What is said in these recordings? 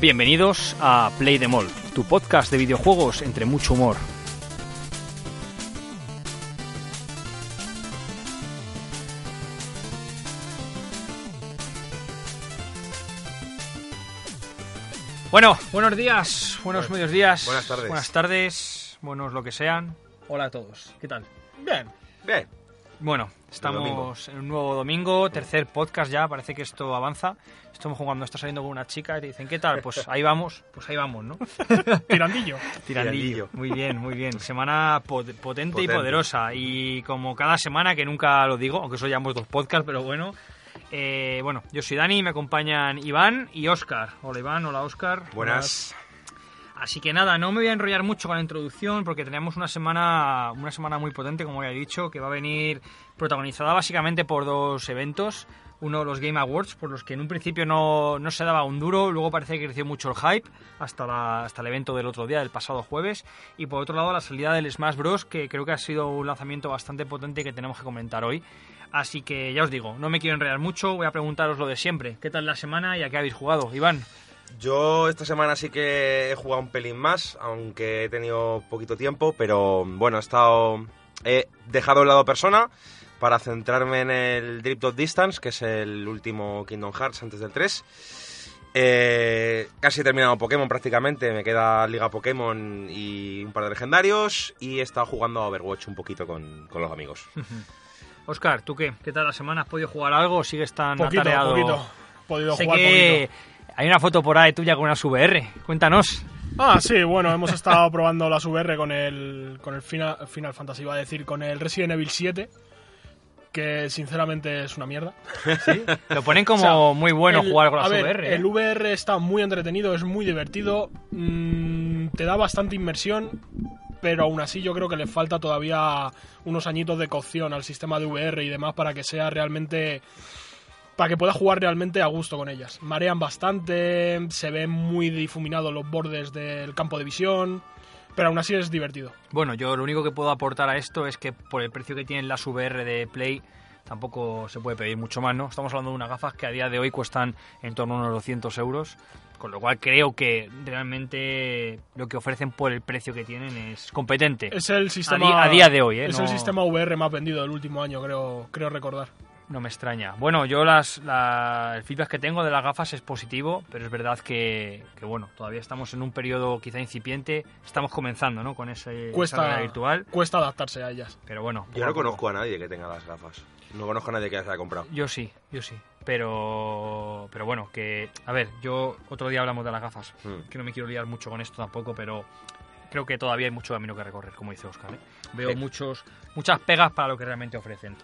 Bienvenidos a Play the Mall, tu podcast de videojuegos entre mucho humor. Bueno, buenos días, buenos medios días, buenas tardes. buenas tardes, buenos lo que sean. Hola a todos, ¿qué tal? Bien. Bien. Bueno. Estamos en un nuevo domingo, tercer podcast ya, parece que esto avanza. Estamos jugando, estás saliendo con una chica y te dicen, ¿qué tal? Pues ahí vamos, pues ahí vamos, ¿no? Tirandillo. Tirandillo. Muy bien, muy bien. Semana po- potente, y poderosa. Y como cada semana, que nunca lo digo, aunque eso llevamos dos podcasts, pero bueno. eh, bueno, yo soy Dani, me acompañan Iván y Óscar. Hola Iván, hola Óscar. Buenas. Así que nada, no me voy a enrollar mucho con la introducción porque tenemos una semana, una semana muy potente, como ya he dicho, que va a venir protagonizada básicamente por dos eventos. Uno, los Game Awards, por los que en un principio no, no se daba un duro, luego parece que creció mucho el hype hasta, hasta el evento del otro día, del pasado jueves. Y por otro lado, la salida del Smash Bros., que creo que ha sido un lanzamiento bastante potente que tenemos que comentar hoy. Así que ya os digo, no me quiero enrollar mucho, voy a preguntaros lo de siempre. ¿Qué tal la semana y a qué habéis jugado? Iván. Yo esta semana sí que he jugado un pelín más, aunque he tenido poquito tiempo, pero bueno, he estado. He dejado de lado persona para centrarme en el Drift of Distance, que es el último Kingdom Hearts antes del 3. Eh, casi he terminado Pokémon prácticamente, me queda Liga Pokémon y un par de legendarios. Y he estado jugando a Overwatch un poquito con, con los amigos. Oscar, ¿tú qué? ¿Qué tal la semana? ¿Has podido jugar algo o sigues tan Poquito, atareado? poquito. Podido Sé jugar que poquito. Hay una foto por ahí tuya con una VR. Cuéntanos. Ah, sí, bueno, hemos estado probando las VR con el, con el Final, Final Fantasy, iba a decir, con el Resident Evil 7, que sinceramente es una mierda. Lo ponen como O sea, muy bueno El- jugar con las a ver, VR. ¿eh? El VR está muy entretenido, es muy divertido, mm, te da bastante inmersión, pero aún así yo creo que le falta todavía unos añitos de cocción al sistema de VR y demás para que sea realmente para que pueda jugar realmente a gusto con ellas. Marean bastante, se ven muy difuminados los bordes del campo de visión, pero aún así es divertido. Bueno, yo lo único que puedo aportar a esto es que por el precio que tienen las VR de Play tampoco se puede pedir mucho más, ¿no? Estamos hablando de unas gafas que a día de hoy cuestan en torno a unos 200 euros, con lo cual creo que realmente lo que ofrecen por el precio que tienen es competente. Es el sistema día- a día de hoy, ¿eh? Es No- el sistema VR más vendido del último año, creo creo recordar. No me extraña. Bueno, yo las, la- el feedback que tengo de las gafas es positivo, pero es verdad que, que, bueno, todavía estamos en un periodo quizá incipiente. Estamos comenzando, ¿no? Con ese esa Cuesta realidad virtual. cuesta adaptarse a ellas. Pero bueno. Yo no conozco a nadie que tenga las gafas. No conozco a nadie que las haya comprado. Yo sí, yo sí. Pero, pero bueno, que a ver, yo otro día hablamos de las gafas. Mm. Que no me quiero liar mucho con esto tampoco, pero creo que todavía hay mucho camino que recorrer, como dice Oscar. ¿eh? Veo Sí. muchos, muchas pegas para lo que realmente ofrecen.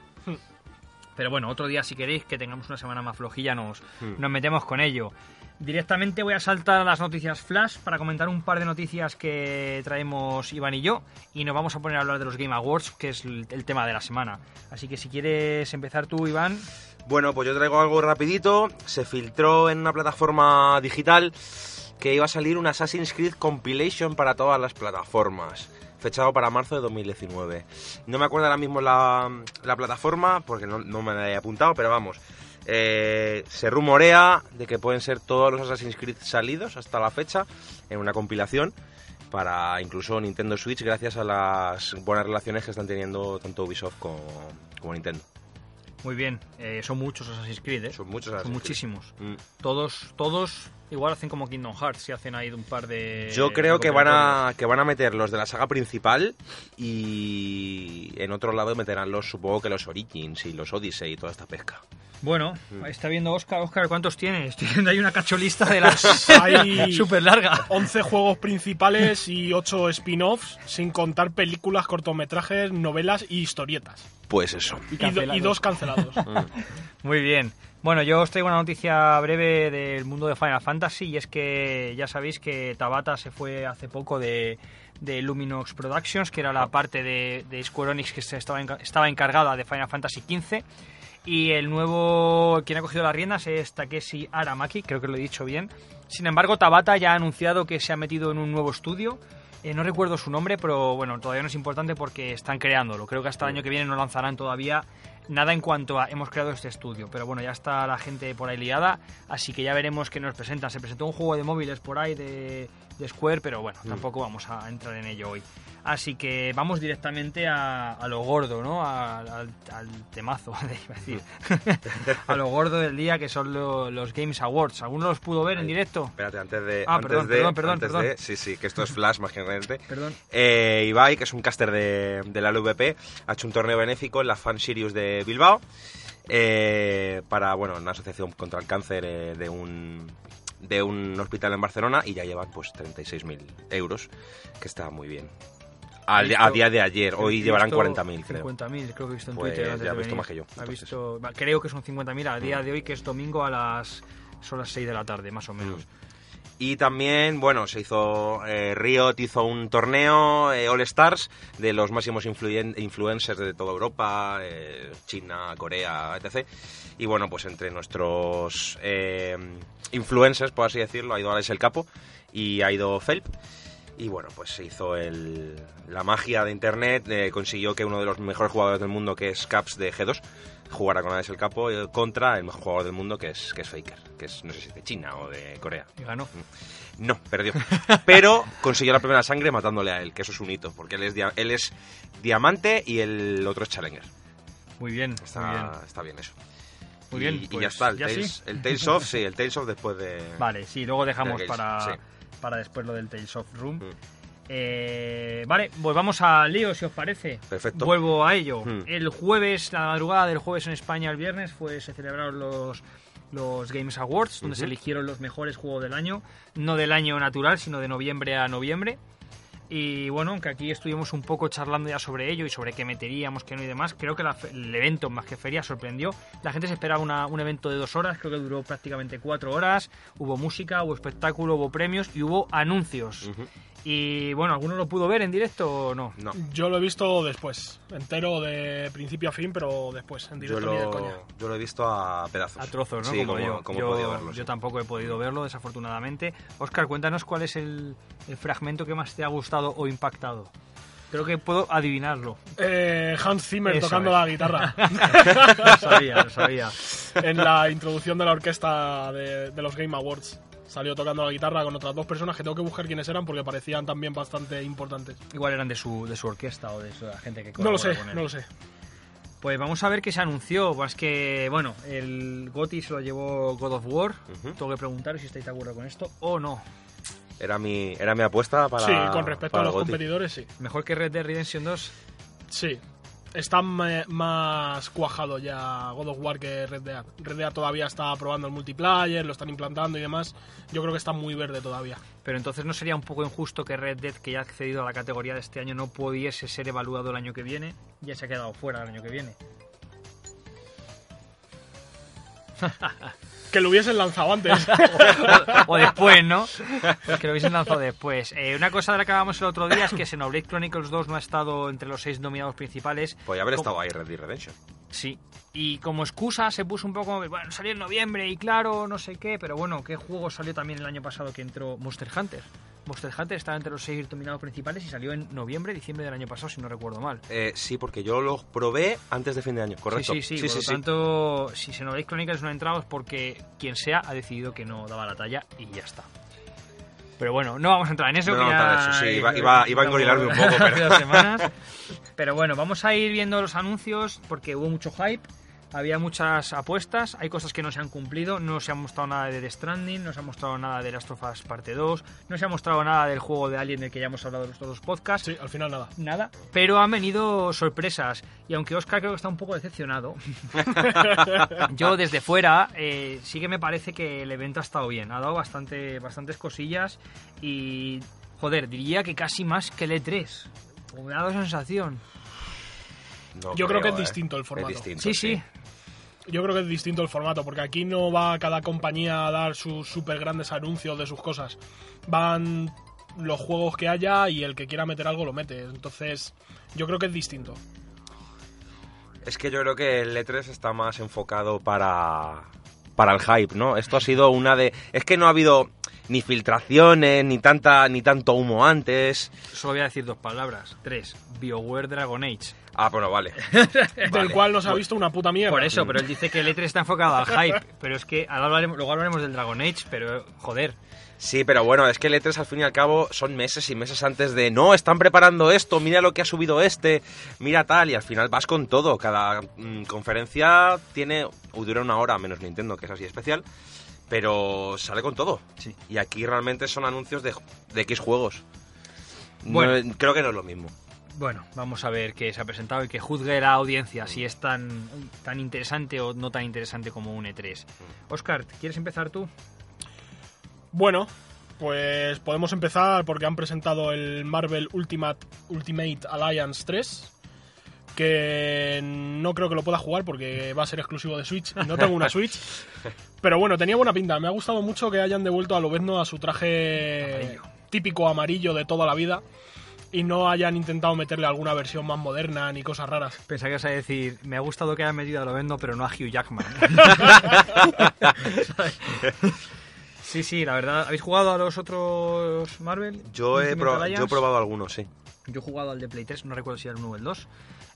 Pero bueno, otro día si queréis que tengamos una semana más flojilla nos, Hmm. nos metemos con ello. Directamente voy a saltar a las noticias flash para comentar un par de noticias que traemos Iván y yo y nos vamos a poner a hablar de los Game Awards, que es el, el tema de la semana. Así que si quieres empezar tú, Iván, Bueno, pues yo traigo algo rapidito. Se filtró en una plataforma digital que iba a salir un Assassin's Creed Compilation para todas las plataformas. Fechado para marzo de 2019. No me acuerdo ahora mismo la, la plataforma porque no, no me la he apuntado, pero vamos. Eh, se rumorea de que pueden ser todos los Assassin's Creed salidos hasta la fecha en una compilación para incluso Nintendo Switch gracias a las buenas relaciones que están teniendo tanto Ubisoft como, como Nintendo. Muy bien, eh, son muchos Assassin's Creed, ¿eh? Son muchos Son Assassin's Creed. muchísimos. Mm. Todos, todos igual hacen como Kingdom Hearts, si hacen ahí un par de... Yo creo que van a que van a meter los de la saga principal y en otro lado meterán los supongo que los Origins y los Odyssey y toda esta pesca. Bueno, Mm. está viendo Oscar. Oscar, ¿cuántos tienes? Estoy viendo ahí una cacholista de las... Hay súper larga. 11 juegos principales y 8 spin-offs, sin contar películas, cortometrajes, novelas y historietas. Pues eso. Y, do- cancelados. y dos cancelados. Muy bien. Bueno, yo os traigo una noticia breve del mundo de Final Fantasy y es que ya sabéis que Tabata se fue hace poco de, Luminox Productions, que era la parte de, de Square Enix que estaba encargada de Final Fantasy XV. Y el nuevo, quien ha cogido las riendas es Takeshi Aramaki, creo que lo he dicho bien. Sin embargo, Tabata ya ha anunciado que se ha metido en un nuevo estudio. Eh, no recuerdo su nombre, pero bueno, todavía no es importante porque están creándolo. Creo que hasta el año que viene no lanzarán todavía nada en cuanto a hemos creado este estudio. Pero bueno, ya está la gente por ahí liada, así que ya veremos qué nos presentan. Se presentó un juego de móviles por ahí de, de Square, pero bueno, Mm. tampoco vamos a entrar en ello hoy. Así que vamos directamente a, a lo gordo, ¿no? A- Al, al temazo, iba a decir. a lo gordo del día, que son lo- los Games Awards. ¿Alguno los pudo ver en directo? Espérate, antes de. Ah, antes perdón, de, perdón, perdón, antes perdón. de- sí, sí, que esto es Flash más que realmente. Perdón. Eh, Ibai, que es un caster de, de la LVP, ha hecho un torneo benéfico en la Fan Series de Bilbao eh, para, bueno, una asociación contra el cáncer eh, de un de un hospital en Barcelona y ya llevan pues 36.000 euros, que está muy bien. Al- a día de ayer, hoy llevarán visto 40.000, creo. 50.000, creo que he visto en Pues Twitter. ya ha visto más que yo, Ha entonces. visto, va, creo que son 50.000 a día de hoy, que es domingo a las. Son las 6 de la tarde, más o menos. Y también, bueno, se hizo, eh, Riot hizo un torneo eh, All Stars de los máximos influen- influencers de toda Europa, eh, China, Corea, etc. Y bueno, pues entre nuestros influencers, por así decirlo, ha ido Alex el Capo y ha ido Felp. Y bueno, pues se hizo la magia de Internet, consiguió que uno de los mejores jugadores del mundo, que es Caps de G2, jugara con Alex el Capo eh, contra el mejor jugador del mundo, que es, que es Faker, que es, no sé si de China o de Corea. Y ganó. No, perdió. Pero consiguió la primera sangre matándole a él, que eso es un hito, porque él es, dia- él es diamante y el otro es challenger. Muy bien, Está muy bien. está bien eso. Muy bien, y pues, ya está, el, ¿ya Tales, sí? el Tales of, sí, el Tales of después de... Vale, sí, luego dejamos para, para después lo del Tales of Room. Mm. Eh, vale, pues vamos a lío, si os parece. Perfecto. Vuelvo a ello. Mm. El jueves, la madrugada del jueves en España, el viernes, fue, se celebraron los, los Games Awards, donde se eligieron los mejores juegos del año. No del año natural, sino de noviembre a noviembre. Y bueno, aunque aquí estuvimos un poco charlando ya sobre ello y sobre qué meteríamos, qué no y demás, creo que la el evento más que feria sorprendió. La gente se esperaba una- un evento de dos horas, creo que duró prácticamente cuatro horas. Hubo música, hubo espectáculo, hubo premios y hubo anuncios. Ujú. Y bueno, ¿alguno lo pudo ver en directo o no? No, Yo lo he visto después, entero de principio a fin, pero después, en yo directo ni de coña. lo, yo lo he visto a pedazos. A trozos, ¿no? Sí, como, yo. como yo, he podido verlo. yo sí. tampoco he podido verlo, desafortunadamente. Oscar, cuéntanos cuál es el, el fragmento que más te ha gustado o impactado. Creo que puedo adivinarlo. Eh, Hans Zimmer Eso tocando es. la guitarra Lo sabía, lo sabía. en la introducción de la orquesta de, de los Game Awards. Salió tocando la guitarra con otras dos personas que tengo que buscar quiénes eran porque parecían también bastante importantes. Igual eran de su, de su orquesta o de su- la gente que No lo sé, con él. no lo sé. Pues vamos a ver qué se anunció. Pues que, bueno, el GOTY se lo llevó God of War. Tengo que preguntaros si estáis de acuerdo con esto o no. Era mi, era mi apuesta para sí, con respecto a los competidores, sí. Mejor que Red Dead Redemption 2. Sí. Está más cuajado ya God of War que Red Dead. Red Dead todavía está probando el multiplayer, lo están implantando y demás. Yo creo que está muy verde todavía. Pero entonces no sería un poco injusto que Red Dead, que ya ha accedido a la categoría de este año, no pudiese ser evaluado el año que viene. Ya se ha quedado fuera el año que viene. Que lo hubiesen lanzado antes. o después, ¿no? Que lo hubiesen lanzado después. Eh, una cosa de la que hablábamos el otro día es que Xenoblade Chronicles 2 no ha estado entre los seis nominados principales. Podría haber Como- estado ahí Red Dead Redemption. Sí. Y como excusa se puso un poco, bueno, salió en noviembre y claro, no sé qué, pero bueno, ¿qué juego salió también el año pasado que entró Monster Hunter? Monster Hunter estaba entre los seis nominados principales y salió en noviembre, diciembre del año pasado, si no recuerdo mal. Eh, sí, porque yo lo probé antes de fin de año, correcto. Sí, sí, sí, por lo tanto, si Xenoblade Chronicles no ha entrado es porque quien sea ha decidido que no daba la talla y ya está. Pero bueno, no vamos a entrar en eso. No, que no, ya- eso, sí, iba- iba- iba a engorilarme un poco. Pero bueno, vamos a ir viendo los anuncios porque hubo mucho hype. Había muchas apuestas, hay cosas que no se han cumplido, no se ha mostrado nada de The Stranding, no se ha mostrado nada de Last of Us Parte 2, no se ha mostrado nada del juego de Alien del que ya hemos hablado en los dos podcasts, sí, al final nada. nada, pero han venido sorpresas y aunque Oscar creo que está un poco decepcionado, yo desde fuera eh, sí que me parece que el evento ha estado bien, ha dado bastante, bastantes cosillas y joder, diría que casi más que el E3, o me ha dado sensación. No Yo creo que es ¿eh? distinto el formato. Es distinto, Sí, sí, Yo creo que es distinto el formato, porque aquí no va cada compañía a dar sus super grandes anuncios de sus cosas. Van los juegos que haya y el que quiera meter algo lo mete. Entonces, yo creo que es distinto. Es que yo creo que el E3 está más enfocado para, para el hype, ¿no? Esto ha sido una de... Es que no ha habido... ni filtraciones, ni tanta ni tanto humo antes. Solo voy a decir dos palabras. Tres. BioWare Dragon Age. Ah, bueno, vale. Del cual no se ha visto una puta mierda. Por eso, pero él dice que el E3 está enfocado al hype. Pero es que ahora hablaremos, luego hablaremos del Dragon Age, pero joder. Sí, pero bueno, es que el E3 al fin y al cabo son meses y meses antes de no, están preparando esto, mira lo que ha subido este, mira tal, y al final vas con todo. Cada mm, conferencia tiene, o dura una hora, menos Nintendo, que es así especial, pero sale con todo. Sí. Y aquí realmente son anuncios de, de X juegos. No, Bueno. creo que no es lo mismo. Bueno, vamos a ver qué se ha presentado y que juzgue la audiencia si es tan, tan interesante o no tan interesante como un E3. Oscar, ¿quieres empezar tú? Bueno, pues podemos empezar porque han presentado el Marvel Ultimate, Ultimate Alliance 3. Que no creo que lo pueda jugar porque va a ser exclusivo de Switch. y No tengo una Switch. Pero bueno, tenía buena pinta. Me ha gustado mucho que hayan devuelto a Lobezno a su traje Amarillo. típico amarillo de toda la vida. Y no hayan intentado meterle alguna versión más moderna ni cosas raras. Pensaba que ibas a decir, me ha gustado que hayan metido a Lovendo, pero no a Hugh Jackman. sí, sí, la verdad. ¿Habéis jugado a los otros Marvel? Yo he, pro- yo he probado algunos, sí. Yo he jugado al de Play 3, no recuerdo si era el 1 o el 2.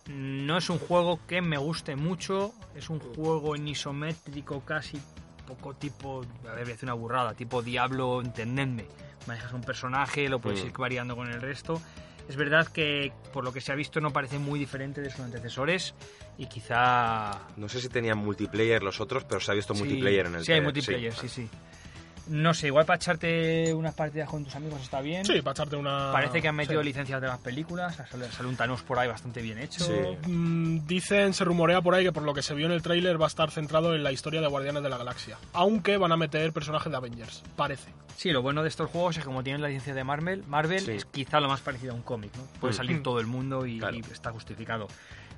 No es un juego que me guste mucho, es un juego en isométrico casi poco tipo, a ver, voy a decir una burrada, tipo Diablo, entendedme. Manejas un personaje, lo puedes Mm. ir variando con el resto. Es verdad que por lo que se ha visto no parece muy diferente de sus antecesores y quizá... No sé si tenían multiplayer los otros, pero se ha visto Sí, multiplayer en el Sí, hay multiplayer, sí, sí. No sé, igual para echarte unas partidas con tus amigos está bien. Sí, para echarte una. Parece que han metido sí. licencias de las películas, sale, un Thanos por ahí bastante bien hecho. Sí. Mm, Dicen, se rumorea por ahí que por lo que se vio en el tráiler va a estar centrado en la historia de Guardianes de la Galaxia. Aunque van a meter personajes de Avengers, parece. Sí, lo bueno de estos juegos es que como tienen la licencia de Marvel, Marvel Sí. es quizá lo más parecido a un cómic, ¿no? Puede Mm. salir todo el mundo y, Claro. y está justificado.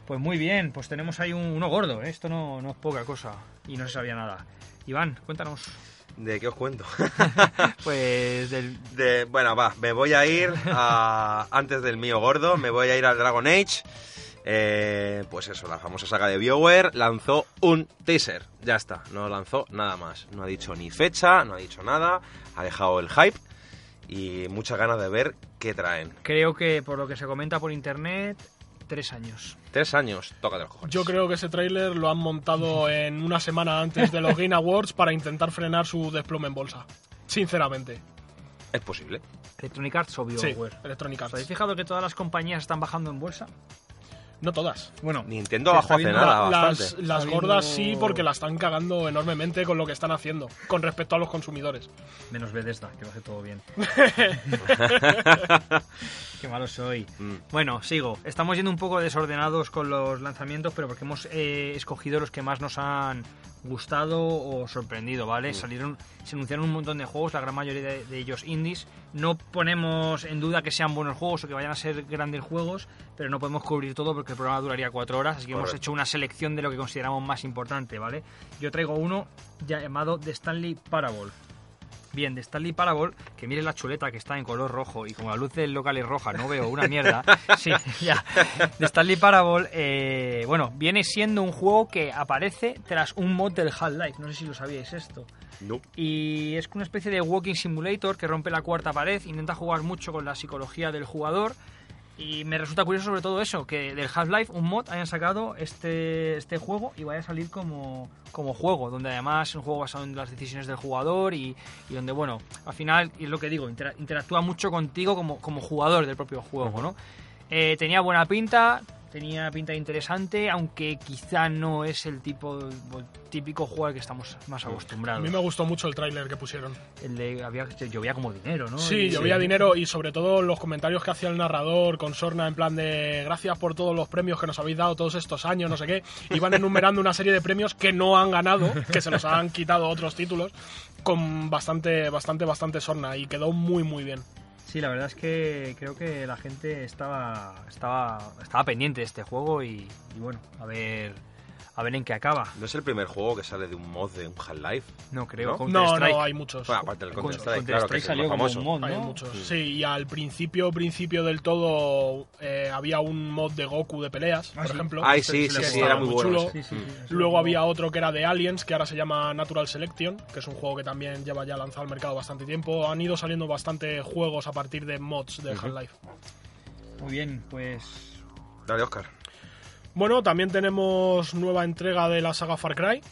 Pues muy bien, pues tenemos ahí un- uno gordo, ¿eh? esto no, no es poca cosa y no se sabía nada. Iván, cuéntanos. ¿De qué os cuento? Pues del... De, bueno, va, me voy a ir a, antes del mío gordo, me voy a ir al Dragon Age. Eh, pues eso, la famosa saga de BioWare lanzó un teaser. Ya está, no lanzó nada más. No ha dicho ni fecha, no ha dicho nada, ha dejado el hype y muchas ganas de ver qué traen. Creo que por lo que se comenta por internet, tres años. Tres años, toca de los cojones. Yo creo que ese tráiler lo han montado en una semana antes de los Game Awards para intentar frenar su desplome en bolsa. Sinceramente. Es posible. Electronic Arts o Sí, BioWare. Electronic ¿Os habéis Arts. fijado que todas las compañías están bajando en bolsa? No todas. Bueno, Nintendo bajó hace nada, La- las, bastante. las gordas sí, porque la están cagando enormemente con lo que están haciendo con respecto a los consumidores. menos Bethesda, que lo hace todo bien. Qué malo soy. Mm. Bueno, sigo. Estamos yendo un poco desordenados con los lanzamientos, pero porque hemos eh, escogido los que más nos han gustado o sorprendido, ¿vale? Salieron, se anunciaron un montón de juegos, la gran mayoría de, de ellos indies. No ponemos en duda que sean buenos juegos o que vayan a ser grandes juegos, pero no podemos cubrir todo porque el programa duraría cuatro horas, así que hemos hecho una selección de lo que consideramos más importante, ¿vale? Yo traigo uno llamado The Stanley Parable. Bien, de Stanley Parable, que mire la chuleta que está en color rojo y como la luz del local es roja, no veo una mierda. Sí, ya. De Stanley Parable, eh, bueno, viene siendo un juego que aparece tras un mod del Half-Life. No sé si lo sabíais esto. No. Y es una especie de walking simulator que rompe la cuarta pared, intenta jugar mucho con la psicología del jugador. Y me resulta curioso sobre todo eso, que del Half-Life, un mod, hayan sacado este, este juego y vaya a salir como, como juego, donde además es un juego basado en las decisiones del jugador y, y donde, bueno, al final, y es lo que digo, intera- interactúa mucho contigo como, como jugador del propio juego, ¿no? Eh, tenía buena pinta, tenía pinta interesante, aunque quizá no es el tipo típico juego al que estamos más A acostumbrados. mí me gustó mucho el tráiler que pusieron. El de había, llovía como dinero, ¿no? Sí, Y- llovía dinero y sobre todo los comentarios que hacía el narrador con Sorna en plan de gracias por todos los premios que nos habéis dado todos estos años, no sé qué. Iban enumerando una serie de premios que no han ganado, que se los han quitado otros títulos, con bastante, bastante, bastante Sorna y quedó muy, muy bien. Sí, la verdad es que creo que la gente estaba estaba estaba pendiente de este juego y, y bueno, a ver a ver en qué acaba. ¿No es el primer juego que sale de un mod de un Half-Life? No creo. ¿No? Counter No, hay muchos. Bueno, aparte del Counter-Strike, claro, que es salió como famoso. un mod, Hay muchos. Sí, y al principio, principio del todo, eh, había un mod de Goku de peleas, Ah, por sí. ejemplo. Ay, sí, sí, era muy muy bueno. chulo. ese. Sí, sí, sí, eso Luego había otro que era de Aliens, que ahora se llama Natural Selection, que es un juego que también lleva ya lanzado al mercado bastante tiempo. Han ido saliendo bastante juegos a partir de mods de. Half-Life. Muy bien, pues. Dale, Oscar. Bueno, también tenemos nueva entrega de la saga Far Cry.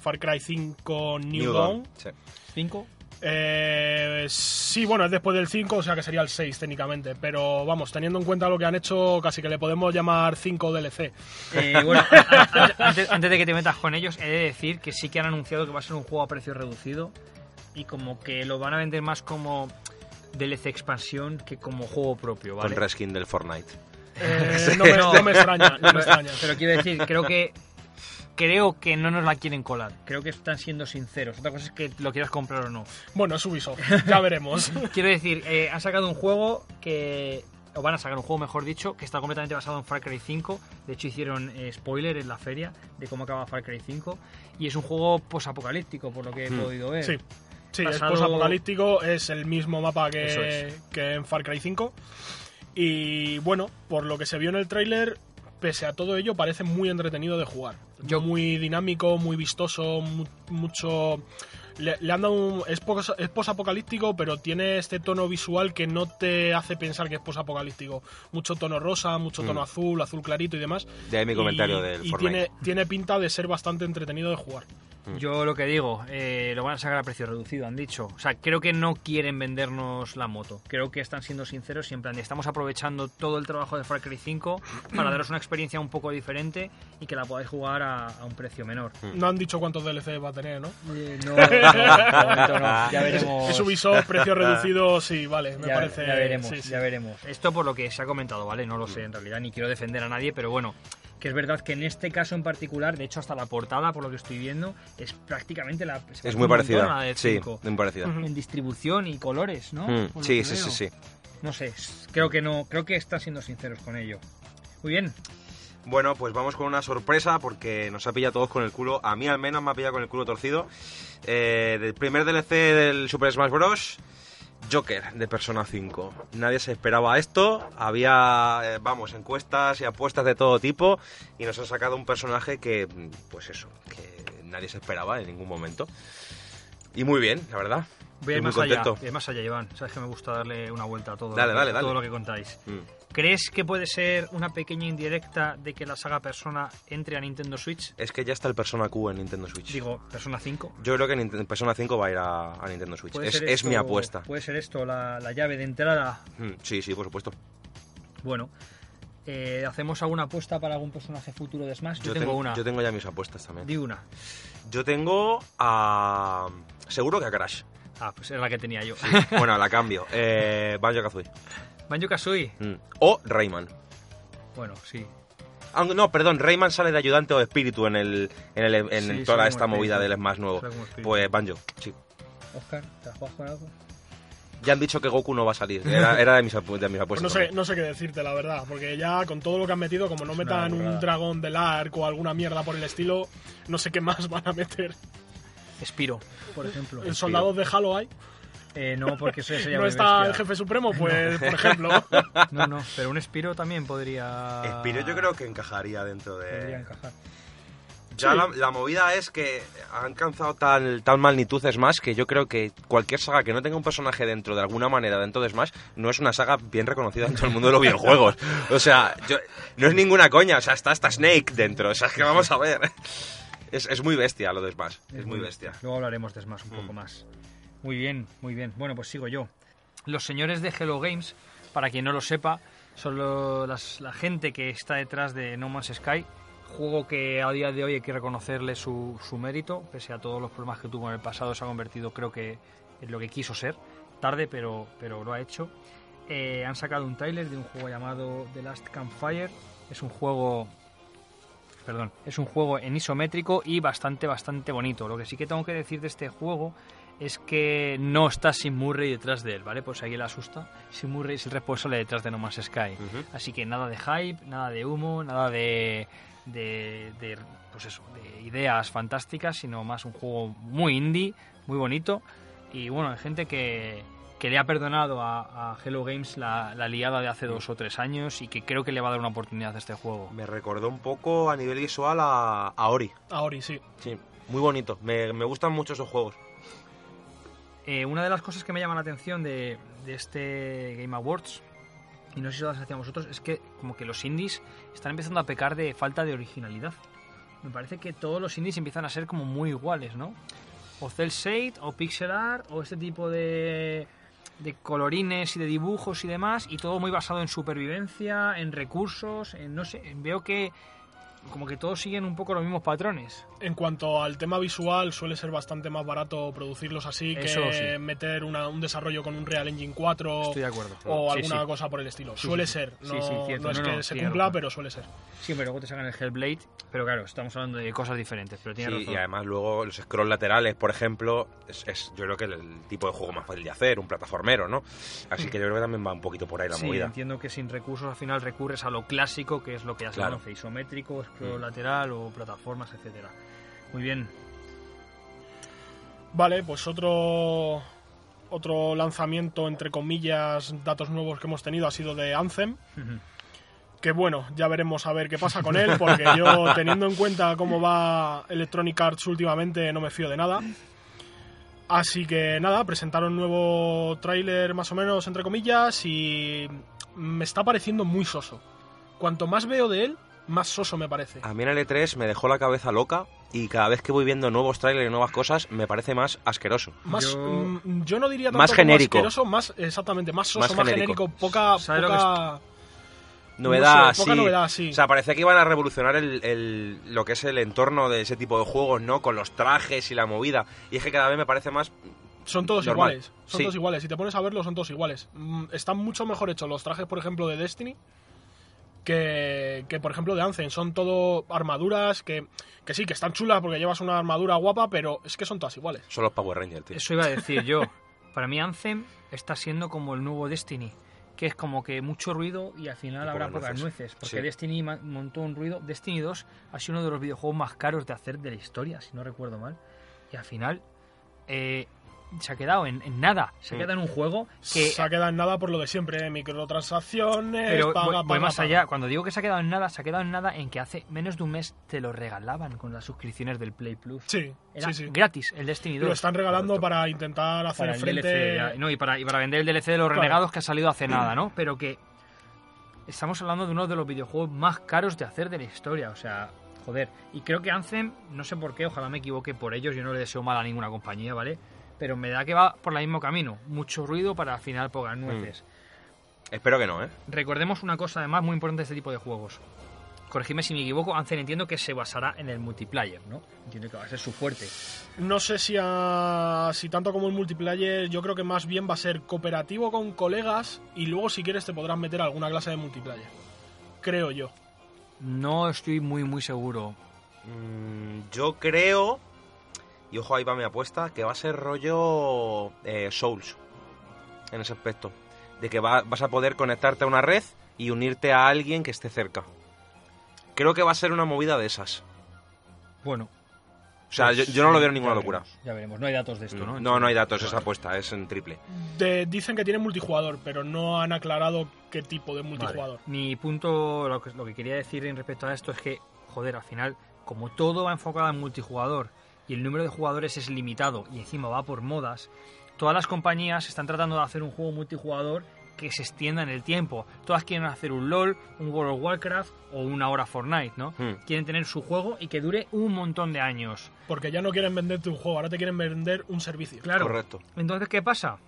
Far Cry 5 New, Dawn. Sí. 5. Eh, sí, bueno, es después del 5, o sea que sería el 6 técnicamente. Pero vamos, teniendo en cuenta lo que han hecho, casi que le podemos llamar 5 DLC. Eh, bueno, antes de que te metas con ellos, he de decir que sí que han anunciado que va a ser un juego a precio reducido y como que lo van a vender más como DLC expansión que como juego propio, ¿vale? Con reskin del Fortnite. Eh, no, me, no me extraña, no me extraña. Pero quiero decir, creo que creo que no nos la quieren colar. Creo que están siendo sinceros. Otra cosa es que lo quieras comprar o no. Bueno, es Ubisoft, ya veremos. Quiero decir, eh, han sacado un juego que. O van a sacar un juego, mejor dicho, que está completamente basado en Far Cry 5. De hecho, hicieron eh, spoiler en la feria de cómo acaba Far Cry 5. Y es un juego posapocalíptico, por lo que he Hmm. podido ver. Sí, sí es Basado- posapocalíptico, es el mismo mapa que, es. que en Far Cry 5. Y bueno, por lo que se vio en el tráiler, pese a todo ello, parece muy entretenido de jugar. Yo- Muy dinámico, muy vistoso, mu- mucho... Le, le han dado un... Es, pos- es posapocalíptico, pero tiene este tono visual que no te hace pensar que es posapocalíptico. Mucho tono rosa, mucho tono Mm. azul, azul clarito y demás. De ahí mi comentario y, del y Fortnite. tiene, tiene pinta de ser bastante entretenido de jugar. Yo lo que digo, eh, lo van a sacar a precio reducido, han dicho. O sea, creo que no quieren vendernos la moto. Creo que están siendo sinceros y en plan, de, estamos aprovechando todo el trabajo de Far Cry 5 para daros una experiencia un poco diferente y que la podáis jugar a, a un precio menor. No han dicho cuántos DLC va a tener, ¿no? Eh, no. Ya veremos. Es Ubisoft, precio reducido, sí, vale, me ya, parece. ya veremos, sí, sí. ya veremos. Esto por lo que se ha comentado, ¿vale? No lo sé en realidad, ni quiero defender a nadie, pero bueno, que es verdad que en este caso en particular, de hecho hasta la portada, por lo que estoy viendo, es prácticamente la... Es muy a la parecida. Sí, 5. muy parecida. En distribución y colores, ¿no? Mm, Sí, sí, sí, sí. No sé, creo que no, creo que están siendo sinceros con ello. Muy bien, Bueno, pues vamos con una sorpresa porque nos ha pillado a todos con el culo. A mí al menos me ha pillado con el culo torcido. Eh, del primer DLC del Super Smash Bros. Joker de Persona 5. Nadie se esperaba esto. Había, eh, vamos, encuestas y apuestas de todo tipo. Y nos han sacado un personaje que, mm, pues eso, que nadie se esperaba en ningún momento. Y muy bien, la verdad. voy a ir más allá, más allá, Iván. Sabes que me gusta darle una vuelta a todo, Dale, lo, que- dale, todo dale. lo que contáis. Mm. ¿Crees que puede ser una pequeña indirecta de que la saga Persona entre a Nintendo Switch? Es que ya está el Persona Q en Nintendo Switch. Digo, Persona 5. Yo creo que Nintendo- Persona 5 va a ir a, a Nintendo Switch. ¿Puede Es, mi apuesta. ¿Puede ser esto la, la llave de entrada? Mm, Sí, sí, por supuesto. Bueno, eh, ¿hacemos alguna apuesta para algún personaje futuro de Smash? Yo, Yo tengo ten- una. Yo tengo ya mis apuestas también. Di una. Yo tengo a. Seguro que a Crash. Ah, pues es la que tenía yo. bueno, la cambio. Eh, Banjo Kazooie. Banjo Kazooie. Mm. O Rayman. Bueno, sí. Aunque no, perdón, Rayman sale de ayudante o de espíritu en el en, el, en Sí, toda esta movida del Smash nuevo. Pues Banjo, sí. Oscar, ¿te la juegas con algo? Ya han dicho que Goku no va a salir. Era, era de, mis, de mis Pues apuestas. no sé, no sé qué decirte, la verdad, porque ya con todo lo que han metido, como no metan un dragón del arco o alguna mierda por el estilo, no sé qué más van a meter. Spiro, por ejemplo. ¿En soldados de Halo hay? Eh, no, porque eso sería ¿No está bestia. el jefe supremo? Pues, por ejemplo. No, no, pero un Spiro también podría... Espiro yo creo que encajaría dentro Podría de... encajar. Ya Sí. la, la movida es que han alcanzado tal, tal magnitud Smash que yo creo que cualquier saga que no tenga un personaje dentro de alguna manera dentro de Smash no es una saga bien reconocida en todo el mundo de los videojuegos. O sea, yo- no es ninguna coña, o sea, está hasta Snake dentro, o sea, es que vamos a ver. Es, es muy bestia lo de Smash, es, muy bestia. Luego hablaremos de Smash un poco Mm. más. Muy bien, muy bien. Bueno, pues sigo yo. Los señores de Hello Games, para quien no lo sepa, son la gente que está detrás de No Man's Sky. Juego que a día de hoy hay que reconocerle su, su mérito, pese a todos los problemas que tuvo en el pasado, se ha convertido, creo que, en lo que quiso ser. Tarde, pero, pero lo ha hecho. Eh, han sacado un tráiler de un juego llamado The Last Campfire. Es un juego perdón, es un juego en isométrico y bastante, bastante bonito. Lo que sí que tengo que decir de este juego es que no está Sim Murray detrás de él, ¿vale? Pues ahí le asusta. Sim Murray es el responsable detrás de No Man's Sky. Así que nada de hype, nada de humo, nada de, de, de, pues eso, de ideas fantásticas, sino más un juego muy indie, muy bonito. Y bueno, hay gente que, que le ha perdonado a, a Hello Games la, la liada de hace dos o tres años y que creo que le va a dar una oportunidad a este juego. Me recordó un poco a nivel visual a, a Ori. A Ori, sí. Sí, muy bonito. Me, me gustan mucho esos juegos. Eh, una de las cosas que me llama la atención de, este Game Awards, y no sé si lo hacía vosotros, es que como que los indies están empezando a pecar de falta de originalidad. Me parece que todos los indies empiezan a ser como muy iguales, ¿no? O cel shade, o pixel art, o este tipo de, de colorines y de dibujos y demás, y todo muy basado en supervivencia, en recursos, en no sé, veo que como que todos siguen un poco los mismos patrones. En cuanto al tema visual, suele ser bastante más barato producirlos así Eso que sí. meter una- un desarrollo con un Real Engine 4 Estoy de acuerdo. o Sí, alguna sí. cosa por el estilo. Sí, suele ser, no, sí, cierto. no es No, que no, se cumpla, razón. pero suele ser. Sí, pero luego te sacan el Hellblade, pero claro, estamos hablando de cosas diferentes, pero tiene Sí, razón. y además luego los scrolls laterales, por ejemplo, es, es yo creo que el, el tipo de juego más fácil de hacer, un plataformero, ¿no? Así que yo creo que también va un poquito por ahí la Sí, movida. entiendo que sin recursos al final recurres a lo clásico, que es lo que ya se Claro. conoce, isométrico, Mm. lateral o plataformas, etcétera. Muy bien. Vale, pues otro otro lanzamiento entre comillas, datos nuevos que hemos tenido ha sido de Anthem, que bueno, ya veremos a ver qué pasa con él, porque yo teniendo en cuenta cómo va Electronic Arts últimamente no me fío de nada. Así que nada, presentaron un nuevo tráiler más o menos entre comillas y me está pareciendo muy soso. Cuanto más veo de él, más soso me parece. A mí en el E3 me dejó la cabeza loca y cada vez que voy viendo nuevos trailers y nuevas cosas me parece más asqueroso. Más, Yo- mm, yo no diría tanto Más como genérico. asqueroso, más exactamente, más soso, Más más, genérico. genérico, poca, ¿Sabes lo que poca Novedad, No sé, poca sí. novedad, sí. O sea, parecía que iban a revolucionar el, el- lo que es el entorno de ese tipo de juegos, ¿no? Con los trajes y la movida. Y es que cada vez me parece más... son todos Normal. iguales, son Sí. todos iguales. Si te pones a verlo, son todos iguales. Mm, Están mucho mejor hechos los trajes, por ejemplo, de Destiny que, que por ejemplo, de Anthem. Son todo armaduras que, que sí, que están chulas porque llevas una armadura guapa, pero es que son todas iguales. Son los Power Rangers, tío. Eso iba a decir yo. Para mí Anthem está siendo como el nuevo Destiny, que es como que mucho ruido y al final Y habrá pocas nueces. nueces. Porque Sí. Destiny montó un ruido. Destiny 2 ha sido uno de los videojuegos más caros de hacer de la historia, si no recuerdo mal. Y al final eh, se ha quedado en, en nada. Se ha quedado en un juego que Se ha quedado en nada por lo de siempre, ¿eh? microtransacciones, Pero paga, voy, voy paga, más paga. allá. Cuando digo que se ha quedado en nada, se ha quedado en nada en que hace menos de un mes te lo regalaban con las suscripciones del Play Plus. Sí, Era sí, sí. gratis el Destiny 2. Lo están regalando para intentar hacer para el frente... DLC, no, y, para, y para vender el DLC de los Claro. renegados que ha salido hace nada, ¿no? Pero que estamos hablando de uno de los videojuegos más caros de hacer de la historia. O sea, joder. Y creo que Anthem, no sé por qué, ojalá me equivoque por ellos, yo no le deseo mal a ninguna compañía, ¿vale? Pero me da que va por el mismo camino. Mucho ruido para al final pocas nueces. Espero que no, ¿eh? Recordemos una cosa además muy importante de este tipo de juegos. Corregime si me equivoco, Anthem entiendo que se basará en el multiplayer, ¿no? Entiendo que va a ser su fuerte. No sé si, a- si tanto como el multiplayer, yo creo que más bien va a ser cooperativo con colegas y luego si quieres te podrás meter alguna clase de multiplayer. Creo yo. No estoy muy muy seguro. Mm, yo creo, y ojo ahí va mi apuesta, que va a ser rollo eh, Souls en ese aspecto. De que va- vas a poder conectarte a una red y unirte a alguien que esté cerca. Creo que va a ser una movida de esas. Bueno, O sea, pues yo, yo no lo veo ya ninguna veremos, locura. Ya veremos, no hay datos de esto, ¿no? No, no hay datos, esa apuesta, es en triple. De- dicen que tiene multijugador, pero no han aclarado qué tipo de multijugador. Vale. Mi punto, lo que, lo que quería decir en respecto a esto es que, joder, al final, como todo va enfocado en multijugador y el número de jugadores es limitado y encima va por modas, todas las compañías están tratando de hacer un juego multijugador que se extienda en el tiempo. Todas quieren hacer un LOL, un World of Warcraft o una hora Fortnite, ¿no? Hmm. Quieren tener su juego y que dure un montón de años. Porque ya no quieren venderte un juego, ahora te quieren vender un servicio. Claro. Correcto. Entonces, ¿qué pasa?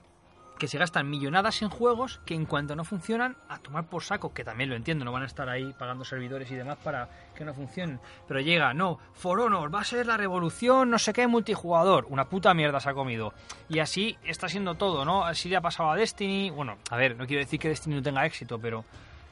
Que se gastan millonadas en juegos que en cuanto no funcionan, a tomar por saco, que también lo entiendo, no van a estar ahí pagando servidores y demás para que no funcionen. Pero llega, no, For Honor va a ser la revolución, no sé qué, multijugador. Una puta mierda se ha comido. Y así está siendo todo, ¿no? Así le ha pasado a Destiny. Bueno, a ver, no quiero decir que Destiny no tenga éxito, pero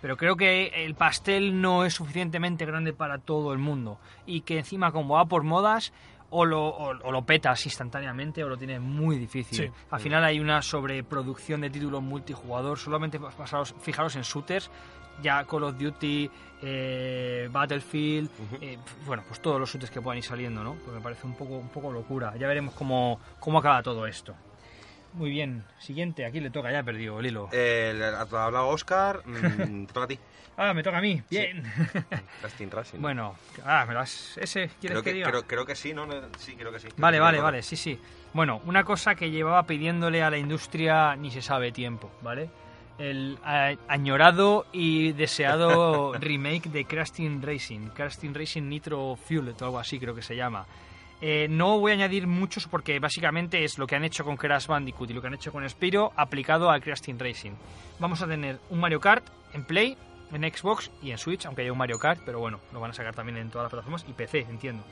pero creo que el pastel no es suficientemente grande para todo el mundo y que encima como va por modas o lo, o, o lo petas instantáneamente o lo tienes muy difícil. Sí. Al final hay una sobreproducción de títulos multijugador, solamente basados, fijaros en shooters, ya Call of Duty, eh, Battlefield, eh, bueno, pues todos los shooters que puedan ir saliendo, ¿no? Porque me parece un poco, un poco locura. Ya veremos cómo, cómo acaba todo esto. Muy bien, siguiente, aquí le toca, ya he perdido el hilo. Eh, ha hablado Oscar, mm, te toca a ti. Ah, me toca a mí, bien. Casting Racing. bueno, ah, me das ese, ¿quieres creo que, que, diga? creo, creo que sí, ¿no? Sí, creo que sí. Vale, Creo vale, vale, sí, sí. Bueno, una cosa que llevaba pidiéndole a la industria ni se sabe tiempo, ¿vale? El añorado y deseado remake de Team Racing, Team Racing Nitro Fueled o algo así creo que se llama. Eh, no voy a añadir muchos porque básicamente es lo que han hecho con Crash Bandicoot y lo que han hecho con Spyro aplicado al Crash Team Racing. Vamos a tener un Mario Kart en Play, en Xbox y en Switch, aunque haya un Mario Kart, pero bueno, lo van a sacar también en todas las plataformas y PC, entiendo.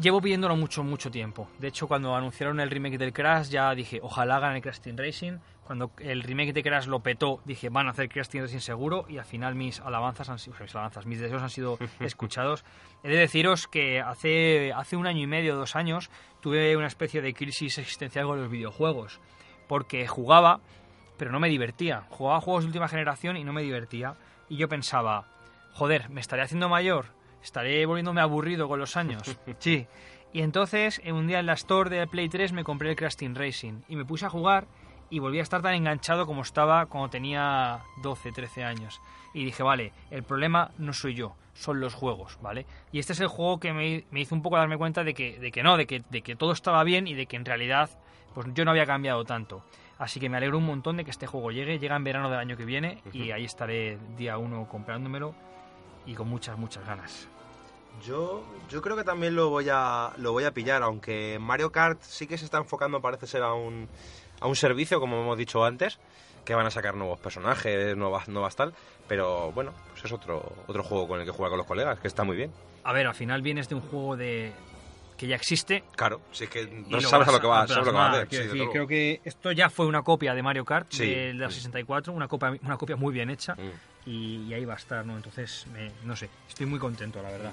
Llevo pidiéndolo mucho, mucho tiempo. De hecho, cuando anunciaron el remake del Crash, ya dije, ojalá hagan el Crash Team Racing. Cuando el remake de Crash lo petó, dije, van a hacer Crash Team Racing seguro. Y al final mis alabanzas han sido, mis alabanzas, mis deseos han sido escuchados. He de deciros que hace, hace un año y medio, dos años, tuve una especie de crisis existencial con los videojuegos. Porque jugaba, pero no me divertía. Jugaba juegos de última generación y no me divertía. Y yo pensaba, joder, me estaré haciendo mayor, estaré volviéndome aburrido con los años. Sí. Y entonces, en un día en la store de Play 3 me compré el Crash Team Racing y me puse a jugar y volví a estar tan enganchado como estaba cuando tenía 12, 13 años. Y dije, vale, el problema no soy yo, son los juegos, ¿vale? Y este es el juego que me, me hizo un poco darme cuenta de que, de que no, de que, de que todo estaba bien y de que en realidad pues yo no había cambiado tanto. Así que me alegro un montón de que este juego llegue, llega en verano del año que viene y ahí estaré día uno comprándomelo y con muchas, muchas ganas. Yo, yo creo que también lo voy a lo voy a pillar, aunque Mario Kart sí que se está enfocando, parece ser, a un, a un servicio, como hemos dicho antes, que van a sacar nuevos personajes, nuevas, nuevas tal, pero bueno, pues es otro, otro juego con el que jugar con los colegas, que está muy bien. A ver, al final vienes de un juego de que ya existe. Claro, si es que no sabes a vas lo que va, sabes lo que va a hacer. quiero sí, decir, creo que esto ya fue una copia de Mario Kart Sí. de la 64, una copia, una copia muy bien hecha Mm. y, y ahí va a estar, ¿no? Entonces, me- no sé, estoy muy contento, la verdad.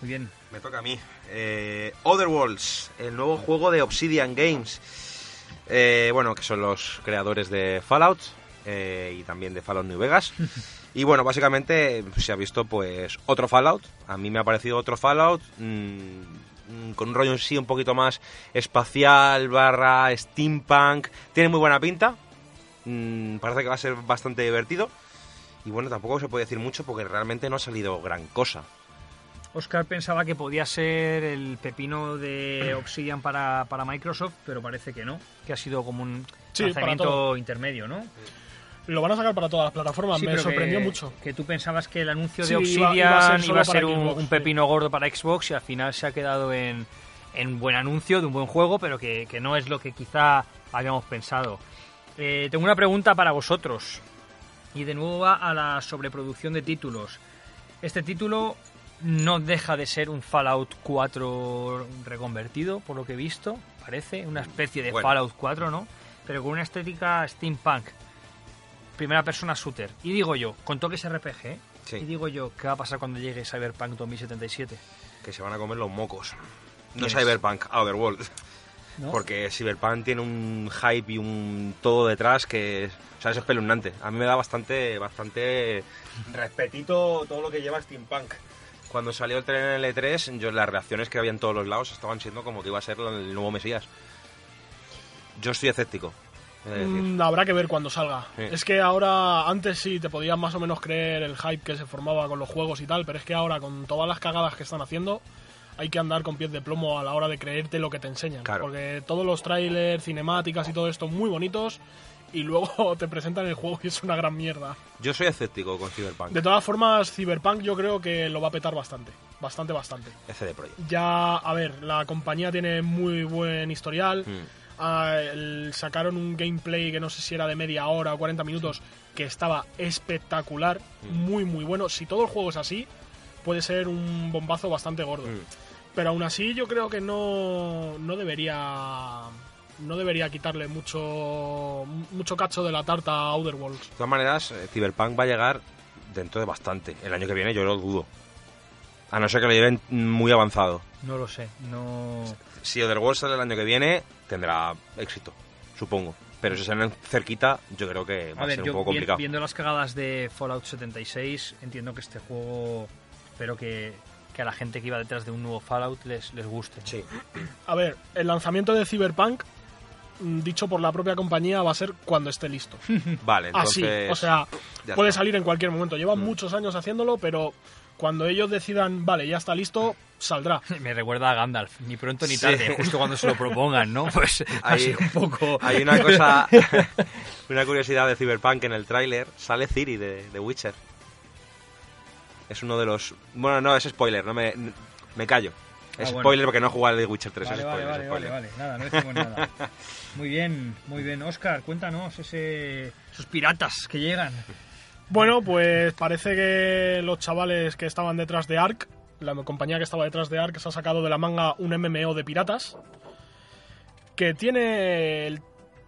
Muy bien. Me toca a mí. Eh, Otherworlds, el nuevo juego de Obsidian Games. Eh, bueno, que son los creadores de Fallout eh, y también de Fallout New Vegas. Y bueno, básicamente se ha visto pues otro Fallout. A mí me ha parecido otro Fallout mm, con un rollo en sí un poquito más espacial, barra steampunk. Tiene muy buena pinta. Mm, parece que va a ser bastante divertido. Y bueno, tampoco se puede decir mucho porque realmente no ha salido gran cosa. Oscar pensaba que podía ser el pepino de Obsidian para, para Microsoft, pero parece que no, que ha sido como un Sí, lanzamiento intermedio, ¿no? Lo van a sacar para todas las plataformas, Sí, me sorprendió que, mucho. Que tú pensabas que el anuncio Sí, de Obsidian iba a ser iba a solo ser, para un, Xbox, un sí. pepino gordo para Xbox y al final se ha quedado en, en buen anuncio de un buen juego, pero que, que no es lo que quizá habíamos pensado. Eh, tengo una pregunta para vosotros y de nuevo va a la sobreproducción de títulos. Este título no deja de ser un Fallout 4 reconvertido, por lo que he visto, parece, una especie de Bueno. Fallout 4, ¿no? Pero con una estética steampunk primera persona shooter. Y digo yo, con toques RPG, ¿eh? Sí. y digo yo, ¿qué va a pasar cuando llegue Cyberpunk 2077? que se van a comer los mocos. No ¿Quién es? Cyberpunk, Otherworld. ¿No? Porque Cyberpunk tiene un hype y un todo detrás que o sea, es espeluznante. A mí me da bastante bastante respetito todo lo que lleva Steampunk. Cuando salió el tren en el E3, yo, las reacciones que había en todos los lados estaban siendo como que iba a ser el nuevo Mesías. Yo estoy escéptico. decir. Mm, habrá que ver cuando salga. Sí. Es que ahora, antes sí te podías más o menos creer el hype que se formaba con los juegos y tal, pero es que ahora con todas las cagadas que están haciendo, hay que andar con pies de plomo a la hora de creerte lo que te enseñan. Claro. Porque todos los trailers, cinemáticas y todo esto muy bonitos, y luego te presentan el juego y es una gran mierda. Yo soy escéptico con Cyberpunk. De todas formas, Cyberpunk yo creo que lo va a petar bastante. Bastante, bastante. CD Projekt. Ya, a ver, la compañía tiene muy buen historial. Mm. Ah, el- sacaron un gameplay que no sé si era de media hora o 40 minutos que estaba espectacular, muy muy bueno. Si todo el juego es así, puede ser un bombazo bastante gordo. Mm. Pero aún así yo creo que no, no debería no debería quitarle mucho mucho cacho de la tarta a Outer Worlds. De todas maneras, eh, Cyberpunk va a llegar dentro de bastante. El año que viene yo lo dudo. A no ser que lo lleven muy avanzado. No lo sé, no... Si Other Worlds sale el año que viene, tendrá éxito, supongo. Pero si salen cerquita, yo creo que va a, A ver, ser un yo poco complicado. viendo las cagadas de Fallout 76, entiendo que este juego, espero que, que a la gente que iba detrás de un nuevo Fallout les, les guste. Sí. A ver, el lanzamiento de Cyberpunk, dicho por la propia compañía, va a ser cuando esté listo. Vale, Así, entonces... o sea, puede está. salir en cualquier momento. Llevan Mm. muchos años haciéndolo, pero cuando ellos decidan, vale, ya está listo, saldrá. Me recuerda a Gandalf, ni pronto ni Sí. tarde, justo cuando se lo propongan, ¿no? Pues así un poco... Hay una cosa, una curiosidad de Cyberpunk en el tráiler. Sale Ciri de, de Witcher. Es uno de los... Bueno, no, es spoiler, no me, me callo. Ah, Es bueno. spoiler porque no he jugado al de Witcher 3, Vale, es vale, spoiler, es vale, vale, vale, nada, no decimos nada. Muy bien, muy bien. Oscar, cuéntanos ese, esos piratas que llegan. Bueno, pues parece que los chavales que estaban detrás de Ark, la compañía que estaba detrás de Ark, se ha sacado de la manga un MMO de piratas. Que tiene. el-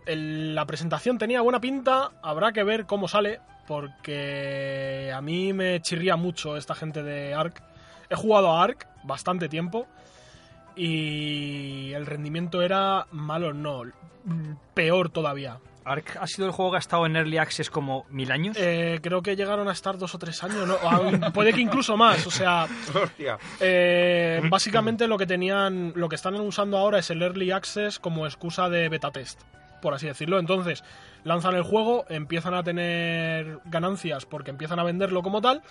el- la presentación tenía buena pinta, habrá que ver cómo sale, porque a mí me chirría mucho esta gente de Ark. He jugado a Ark bastante tiempo y el rendimiento era malo, no, peor todavía. Ark ha sido el juego que ha estado en Early Access como mil años. Eh, creo que llegaron a estar dos o tres años, ¿no? Puede que incluso más. O sea, Hostia. eh, básicamente lo que tenían, lo que están usando ahora es el early access como excusa de beta test, por así decirlo. Entonces lanzan el juego, empiezan a tener ganancias porque empiezan a venderlo como tal.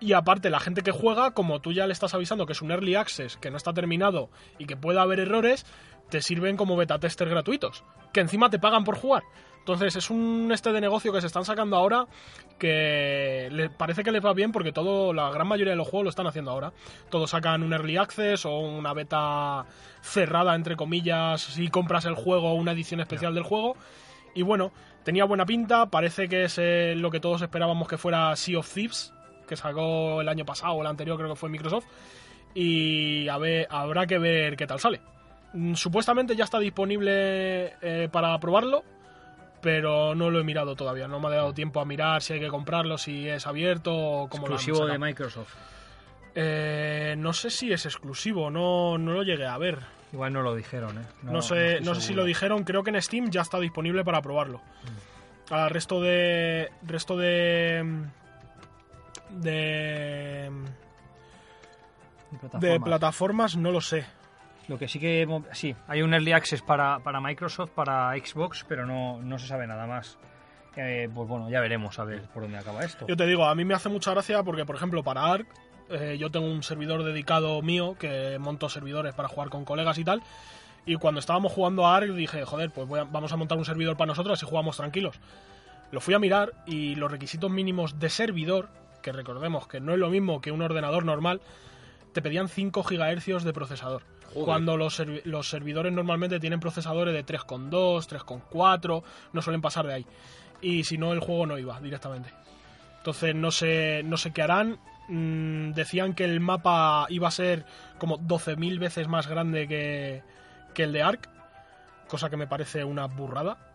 Y aparte, la gente que juega, como tú ya le estás avisando que es un early access, que no está terminado y que puede haber errores, te sirven como beta tester gratuitos, que encima te pagan por jugar. Entonces es un este de negocio que se están sacando ahora que le, parece que les va bien porque todo la gran mayoría de los juegos lo están haciendo ahora. Todos sacan un early access o una beta cerrada entre comillas si compras el juego o una edición especial del juego. Y bueno, tenía buena pinta, parece que es eh, lo que todos esperábamos que fuera Sea of Thieves, que sacó el año pasado o el anterior creo que fue Microsoft. Y a ver, habrá que ver qué tal sale. Mm, Supuestamente ya está disponible eh, para probarlo, pero no lo he mirado todavía. No me ha dado tiempo a mirar si hay que comprarlo, si es abierto o cómo lo han exclusivo de. Microsoft. Eh, no sé si es exclusivo, no, no lo llegué a ver. Igual no lo dijeron, ¿eh? No, sé, no sé si lo dijeron, creo que en Steam ya está disponible para probarlo. Al resto de. resto de. De. de Plataformas. plataformas no lo sé. Lo que sí que sí, hay un early access para, para Microsoft, para Xbox, pero no, no se sabe nada más. Eh, pues bueno, ya veremos a ver por dónde acaba esto. Yo te digo, a mí me hace mucha gracia porque, por ejemplo, para ARC, eh, yo tengo un servidor dedicado mío que monto servidores para jugar con colegas y tal. Y cuando estábamos jugando a ARC dije, joder, pues voy a- vamos a montar un servidor para nosotros y jugamos tranquilos. Lo fui a mirar y los requisitos mínimos de servidor, que recordemos que no es lo mismo que un ordenador normal, te pedían 5 GHz de procesador. Joder. Cuando los, los servidores normalmente tienen procesadores de 3,2, 3,4, no suelen pasar de ahí. Y si no, el juego no iba directamente. Entonces no sé, no sé qué harán. Mm, decían que el mapa iba a ser como 12.000 veces más grande que, que el de Ark, cosa que me parece una burrada.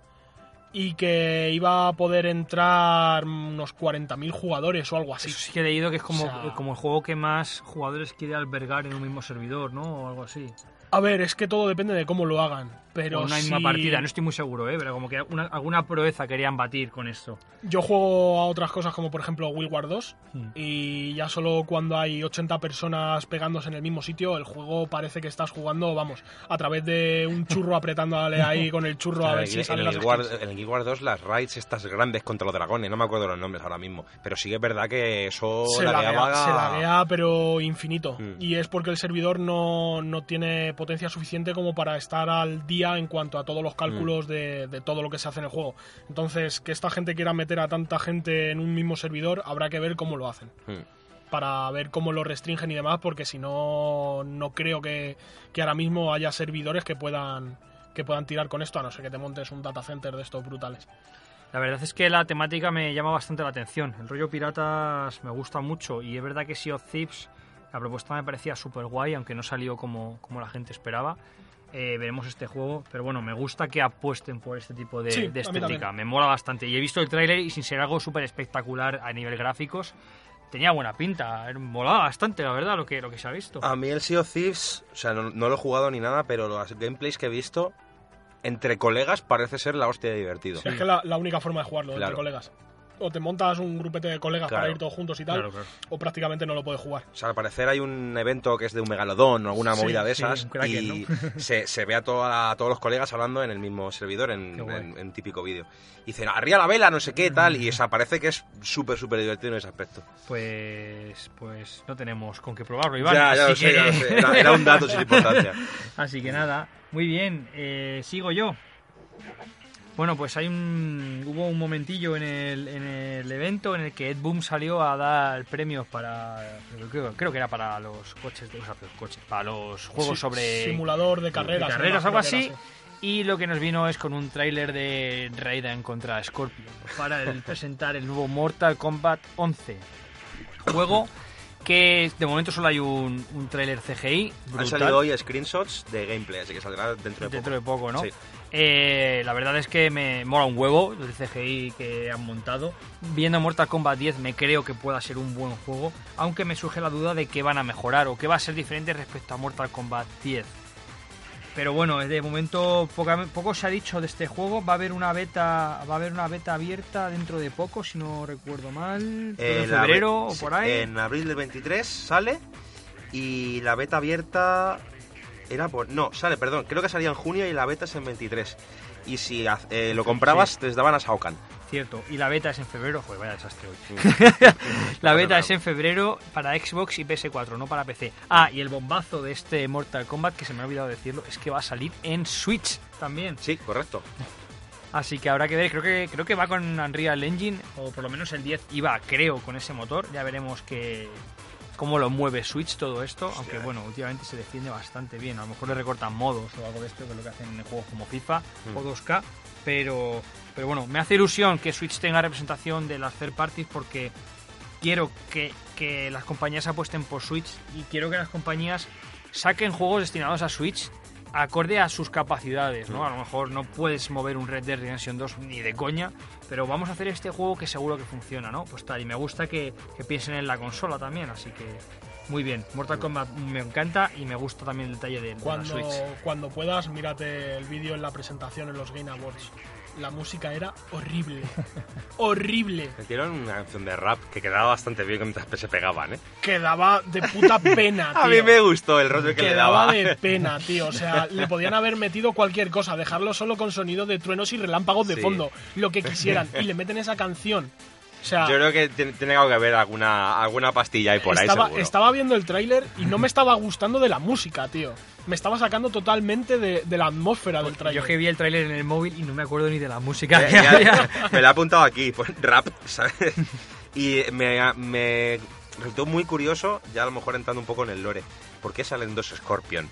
Y que iba a poder entrar unos 40.000 jugadores o algo así. Eso sí que he leído que es como, O sea- como el juego que más jugadores quiere albergar en un mismo servidor, ¿no? O algo así. A ver, es que todo depende de cómo lo hagan. Pero una misma si- partida, no estoy muy seguro, ¿eh? Pero como que una- alguna proeza querían batir con esto. Yo juego a otras cosas como por ejemplo Will War 2 Hmm. y ya solo cuando hay 80 personas pegándose en el mismo sitio, el juego parece que estás jugando, vamos, a través de un churro apretándole ahí con el churro a ver en, si salen en las el skills. en el Guild Wars 2 las raids estas grandes contra los dragones, no me acuerdo los nombres ahora mismo, pero sí que es verdad que eso Se lagueaba- laguea, se laguea, pero infinito. Mm. Y es porque el servidor no, no tiene potencia suficiente como para estar al día en cuanto a todos los Mm. cálculos de, de todo lo que se hace en el juego. Entonces, que esta gente quiera meter a tanta gente en un mismo servidor, habrá que ver cómo lo hacen. Hmm. para ver cómo lo restringen y demás, porque si no, no creo que, que ahora mismo haya servidores que puedan que puedan tirar con esto, a no ser que te montes un data center de estos brutales. La verdad es que la temática me llama bastante la atención. El rollo piratas me gusta mucho y es verdad que Sea of Thieves, la propuesta me parecía súper guay, aunque no salió como, como la gente esperaba. Eh, veremos este juego, pero bueno, me gusta que apuesten por este tipo de, Sí, de estética. Me mola bastante. Y he visto el tráiler y sin ser algo súper espectacular a nivel gráficos, tenía buena pinta, molaba bastante, la verdad, lo que, lo que se ha visto. A mí el Sea of Thieves, o sea, no, no lo he jugado ni nada, pero los gameplays que he visto, entre colegas parece ser la hostia de divertido. Si es que la, la única forma de jugarlo Claro. entre colegas. O te montas un grupete de colegas Claro. para ir todos juntos y tal, Claro, claro. o prácticamente no lo puedes jugar. O sea, al parecer hay un evento que es de un megalodón o alguna Sí, movida de esas y se, se ve a, toda a todos los colegas hablando en el mismo servidor en, típico vídeo. Y dicen, arriba la vela, no sé qué, tal, y o sea, parece que es súper, súper divertido en ese aspecto. Pues, pues no tenemos con qué probarlo, Iván. ya, lo sé, ya lo sé. Era, era un dato sin importancia. Así que nada, muy bien, eh, sigo yo. Bueno, pues hay un hubo un momentillo en el, en el evento en el que Ed Boom salió a dar premios para creo, creo que era para los coches, de, o sea, los coches, para los juegos Sí, sobre Simulador de de carreras. carreras, algo así. Y lo que nos vino es con un tráiler de Raiden contra Scorpion para el presentar el nuevo Mortal Kombat 11. Juego que de momento solo hay un, un tráiler CGI. Han salido hoy screenshots de gameplay, así que saldrá dentro de Dentro poco. de poco, ¿no? Sí. Eh, la verdad es que me mola un huevo el CGI que han montado. Viendo Mortal Kombat 10 me creo que pueda ser un buen juego, aunque me surge la duda de qué van a mejorar o qué va a ser diferente respecto a Mortal Kombat 10. Pero bueno, de momento poca- poco se ha dicho de este juego. Va a haber una beta, va a haber una beta abierta dentro de poco, si no recuerdo mal, Eh, en la febrero o por ahí. En abril del 23 sale y la beta abierta era por... No, sale, perdón, creo que salía en junio y la beta es en 23. Y si eh, lo comprabas, te daban a Shao Kahn. Cierto, y la beta es en febrero. Joder, vaya desastre hoy. La beta es en febrero para Xbox y PS4, no para PC. Ah, y el bombazo de este Mortal Kombat, que se me ha olvidado decirlo, es que va a salir en Switch también. Sí, correcto. Así que habrá que ver, creo que creo que va con Unreal Engine, o por lo menos el 10 iba, creo, con ese motor. Ya veremos que cómo lo mueve Switch todo esto, aunque bueno, últimamente se defiende bastante bien. A lo mejor le recortan modos o algo de esto, que es lo que hacen en juegos como FIFA Mm. o 2K, pero, pero bueno, me hace ilusión que Switch tenga representación de las third parties porque quiero que, que las compañías apuesten por Switch y quiero que las compañías saquen juegos destinados a Switch acorde a sus capacidades, ¿no? A lo mejor no puedes mover un Red Dead Redemption 2 ni de coña, pero vamos a hacer este juego que seguro que funciona, ¿no? Pues tal, y me gusta que, que piensen en la consola también, así que muy bien. Mortal Kombat me encanta y me gusta también el detalle de, de la Cuando, Switch. cuando puedas, mírate el vídeo en la presentación en los Game Awards. La música era horrible. horrible. Metieron una canción de rap que quedaba bastante bien mientras se pegaban, ¿eh? Quedaba de puta pena, tío. A mí me gustó el rollo que le Quedaba daba. de pena, tío. O sea, le podían haber metido cualquier cosa, dejarlo solo con sonido de truenos y relámpagos de Sí. fondo, lo que quisieran, y le meten esa canción. O sea, Yo creo que tiene, algo que ver alguna, alguna pastilla ahí por ahí, estaba, seguro. estaba viendo el tráiler y no me estaba gustando de la música, tío. Me estaba sacando totalmente de, de la atmósfera del Yo tráiler. que vi el tráiler en el móvil y no me acuerdo ni de la música Ya- que ya- había. me lo he apuntado aquí, pues, rap, ¿sabes? Y me, me resultó muy curioso, ya a lo mejor entrando un poco en el lore. ¿Por qué salen dos Scorpion?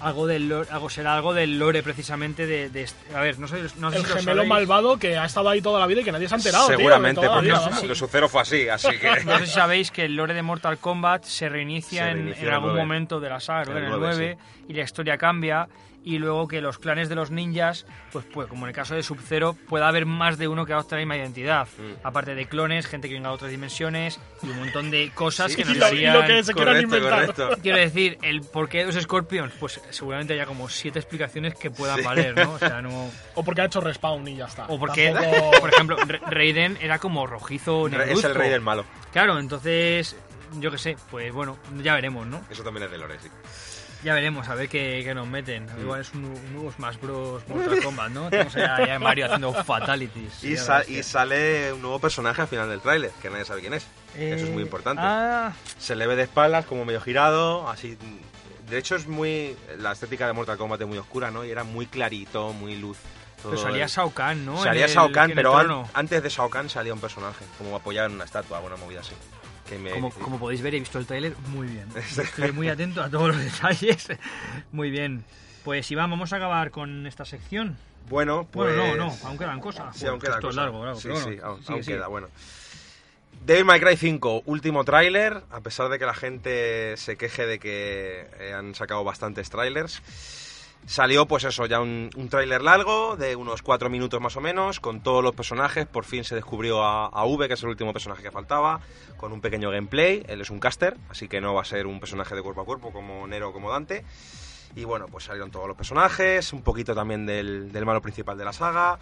Algo del lore, algo será algo del lore precisamente de, de este- a ver, no sé, no sé el si lo gemelo sabéis. malvado que ha estado ahí toda la vida y que nadie se ha enterado. tío, Seguramente, la porque vida, no Sub-Zero fue así, así que... No sé si sabéis que el lore de Mortal Kombat se reinicia, Se en- reinicia en, en algún 9. momento de la saga, En el el 9, 9, y la historia cambia. Y luego que los clanes de los ninjas, pues, pues como en el caso de Sub-Zero, pueda haber más de uno que adopte la misma identidad. Mm. Aparte de clones, gente que venga de otras dimensiones y un montón de cosas Sí, que nos lo, lo que se Correcto, correcto. Quiero decir, el por qué dos Scorpions, pues seguramente haya como siete explicaciones que puedan Sí. valer, ¿no? O sea, no... O porque ha hecho respawn y ya está. O porque, Tampoco- por ejemplo, Ra- Raiden era como rojizo es el negruzco. rey del malo. Claro, entonces, yo qué sé, pues bueno, ya veremos, ¿no? Eso también es de lore, sí. Ya veremos, a ver qué, qué nos meten. Mm. Igual es un, un nuevo Smash Bros. Mortal Kombat, ¿no? Tenemos allá, allá en Mario haciendo fatalities. Y, sa- y sale un nuevo personaje al final del tráiler, que nadie sabe quién es. Eso es muy Eh, importante. Ah, Se le ve de espaldas, como medio girado, así... De hecho es muy... La estética de Mortal Kombat es muy oscura, ¿no? Y era muy clarito, muy luz. pero todo salía el- Shao Kahn, ¿no? Salía el- Shao Kahn, pero an- antes de Shao Kahn salía un personaje, como apoyado en una estatua, alguna movida así. Que me- Como, como podéis ver, he visto el tráiler muy bien. Estoy muy atento a todos los detalles. Muy bien. Pues Iván, vamos a acabar con esta sección. Bueno, pues... Bueno, no, no, aún quedan cosas. Sí, aún queda Esto es largo, largo. Sí, sí, aún, sigue, aún sigue. queda, bueno. Devil May Cry 5, último tráiler, a pesar de que la gente se queje de que eh, han sacado bastantes trailers. Salió, pues eso, ya un, un tráiler largo, de unos cuatro minutos más o menos, con todos los personajes. Por fin se descubrió a, V, que es el último personaje que faltaba, con un pequeño gameplay. Él es un caster, así que no va a ser un personaje de cuerpo a cuerpo como Nero o como Dante. Y bueno, pues salieron todos los personajes, un poquito también del, malo principal de la saga.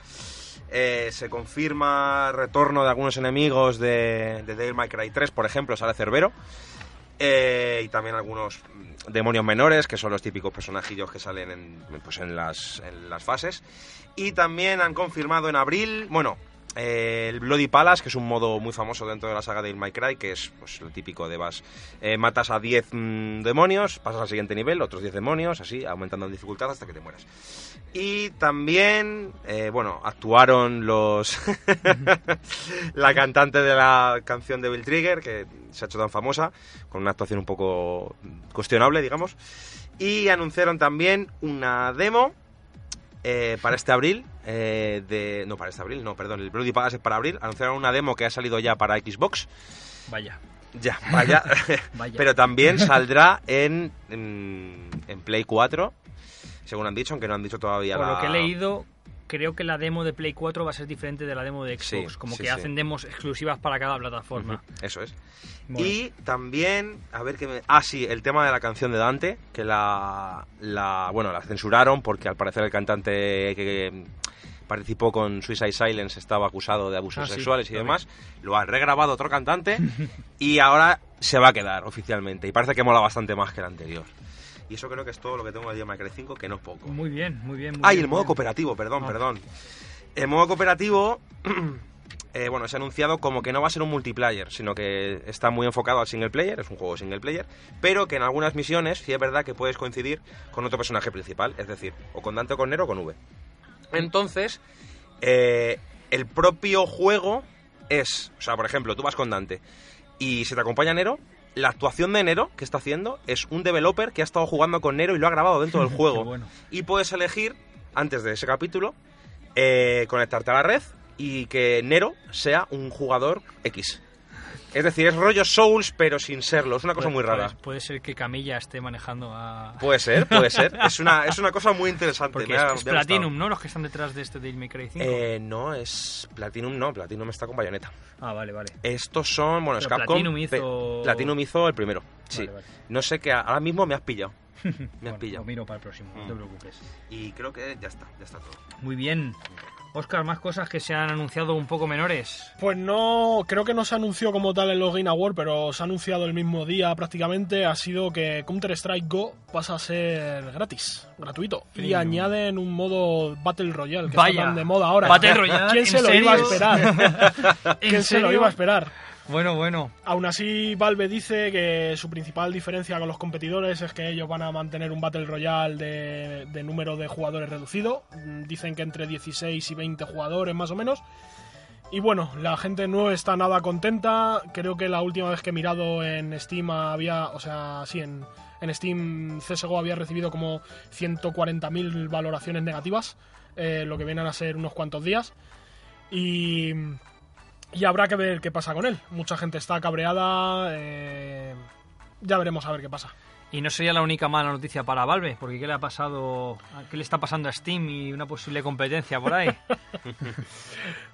Eh, se confirma retorno de algunos enemigos de, de Devil Cry 3, por ejemplo, sale Cerbero. Eh, y también algunos demonios menores, que son los típicos personajillos que salen en, pues en, las, en las fases. Y también han confirmado en abril, bueno, eh, el Bloody Palace, que es un modo muy famoso dentro de la saga de Devil May Cry, que es pues, lo típico de vas, eh, matas a 10 mm, demonios, pasas al siguiente nivel, otros 10 demonios, así, aumentando en dificultad hasta que te mueras. Y también, bueno, actuaron los... la cantante de la canción de Bill Trigger, que se ha hecho tan famosa, con una actuación un poco cuestionable, digamos. Y anunciaron también una demo eh, para este abril, eh, de... No, para este abril, no, perdón, el Bloody Palace es para abril. Anunciaron una demo que ha salido ya para Xbox. Vaya. Ya, vaya. Vaya. Pero también saldrá en, en, en Play 4, según han dicho, aunque no han dicho todavía Por la... lo que he leído, creo que la demo de Play 4 va a ser diferente de la demo de Xbox. Sí, como sí, que sí. hacen demos exclusivas para cada plataforma. Eso es. Bueno. Y también, a ver qué me... Ah, sí, el tema de la canción de Dante, que la, la... Bueno, la censuraron porque al parecer el cantante que participó con Suicide Silence estaba acusado de abusos Ah, sexuales y demás. Lo ha regrabado otro cantante y ahora se va a quedar oficialmente. Y parece que mola bastante más que el anterior. Y eso creo que es todo lo que tengo de Devil May Cry 5, que no es poco. Muy bien, muy bien. muy Ah, y el modo bien. cooperativo, perdón, Ah. perdón. El modo cooperativo, eh, bueno, se ha anunciado como que no va a ser un multiplayer, sino que está muy enfocado al single player, es un juego single player, pero que en algunas misiones sí es verdad que puedes coincidir con otro personaje principal, es decir, o con Dante o con Nero o con V. Entonces, eh, el propio juego es, o sea, por ejemplo, tú vas con Dante y se te acompaña Nero, la actuación de Nero que está haciendo es un developer que ha estado jugando con Nero y lo ha grabado dentro del juego. Bueno. Y puedes elegir, antes de ese capítulo, eh, conectarte a la red y que Nero sea un jugador X. Es decir, es rollo Souls, pero sin serlo. Es una cosa Puede- muy rara. Puede, puede ser que Camilla esté manejando a... Puede ser, puede ser. Es una, es una cosa muy interesante. Porque me es, ha- es me ha gustado. Platinum, ¿no? Los que están detrás de este Devil May Cry 5. Eh, no, es Platinum, no. Platinum está con Bayonetta. Ah, vale, vale. Estos son, bueno, es Pero Capcom. Platinum hizo- Platinum hizo el primero. Sí. Vale, vale. No sé qué. Ahora mismo me has pillado. Me has Bueno, pillado. lo miro para el próximo, no te Mm. preocupes. Y creo que ya está, ya está todo. Muy bien. Oscar, más cosas que se han anunciado un poco menores. Pues no, creo que no se anunció como tal en los Game Awards, pero se ha anunciado el mismo día prácticamente. Ha sido que Counter-Strike Go pasa a ser gratis, gratuito. Y añaden un modo Battle Royale, que Vaya. está tan de moda ahora. Battle Royale, ¿Quién se ¿en lo iba a esperar? ¿En ¿Quién se lo iba a esperar? Bueno, bueno. Aún así, Valve dice que su principal diferencia con los competidores es que ellos van a mantener un Battle Royale de, número de jugadores reducido. Mm, Dicen que entre 16 y 20 jugadores más o menos. Y bueno, la gente no está nada contenta. Creo que la última vez que he mirado en Steam había, o sea, sí, en, en Steam CSGO había recibido como 140.000 valoraciones negativas, eh, lo que vienen a ser unos cuantos días. Y, y habrá que ver qué pasa con él. Mucha gente está cabreada. eh, ya veremos a ver qué pasa. Y no sería la única mala noticia para Valve, porque ¿qué le ha pasado? ¿Qué le está pasando a Steam y una posible competencia por ahí?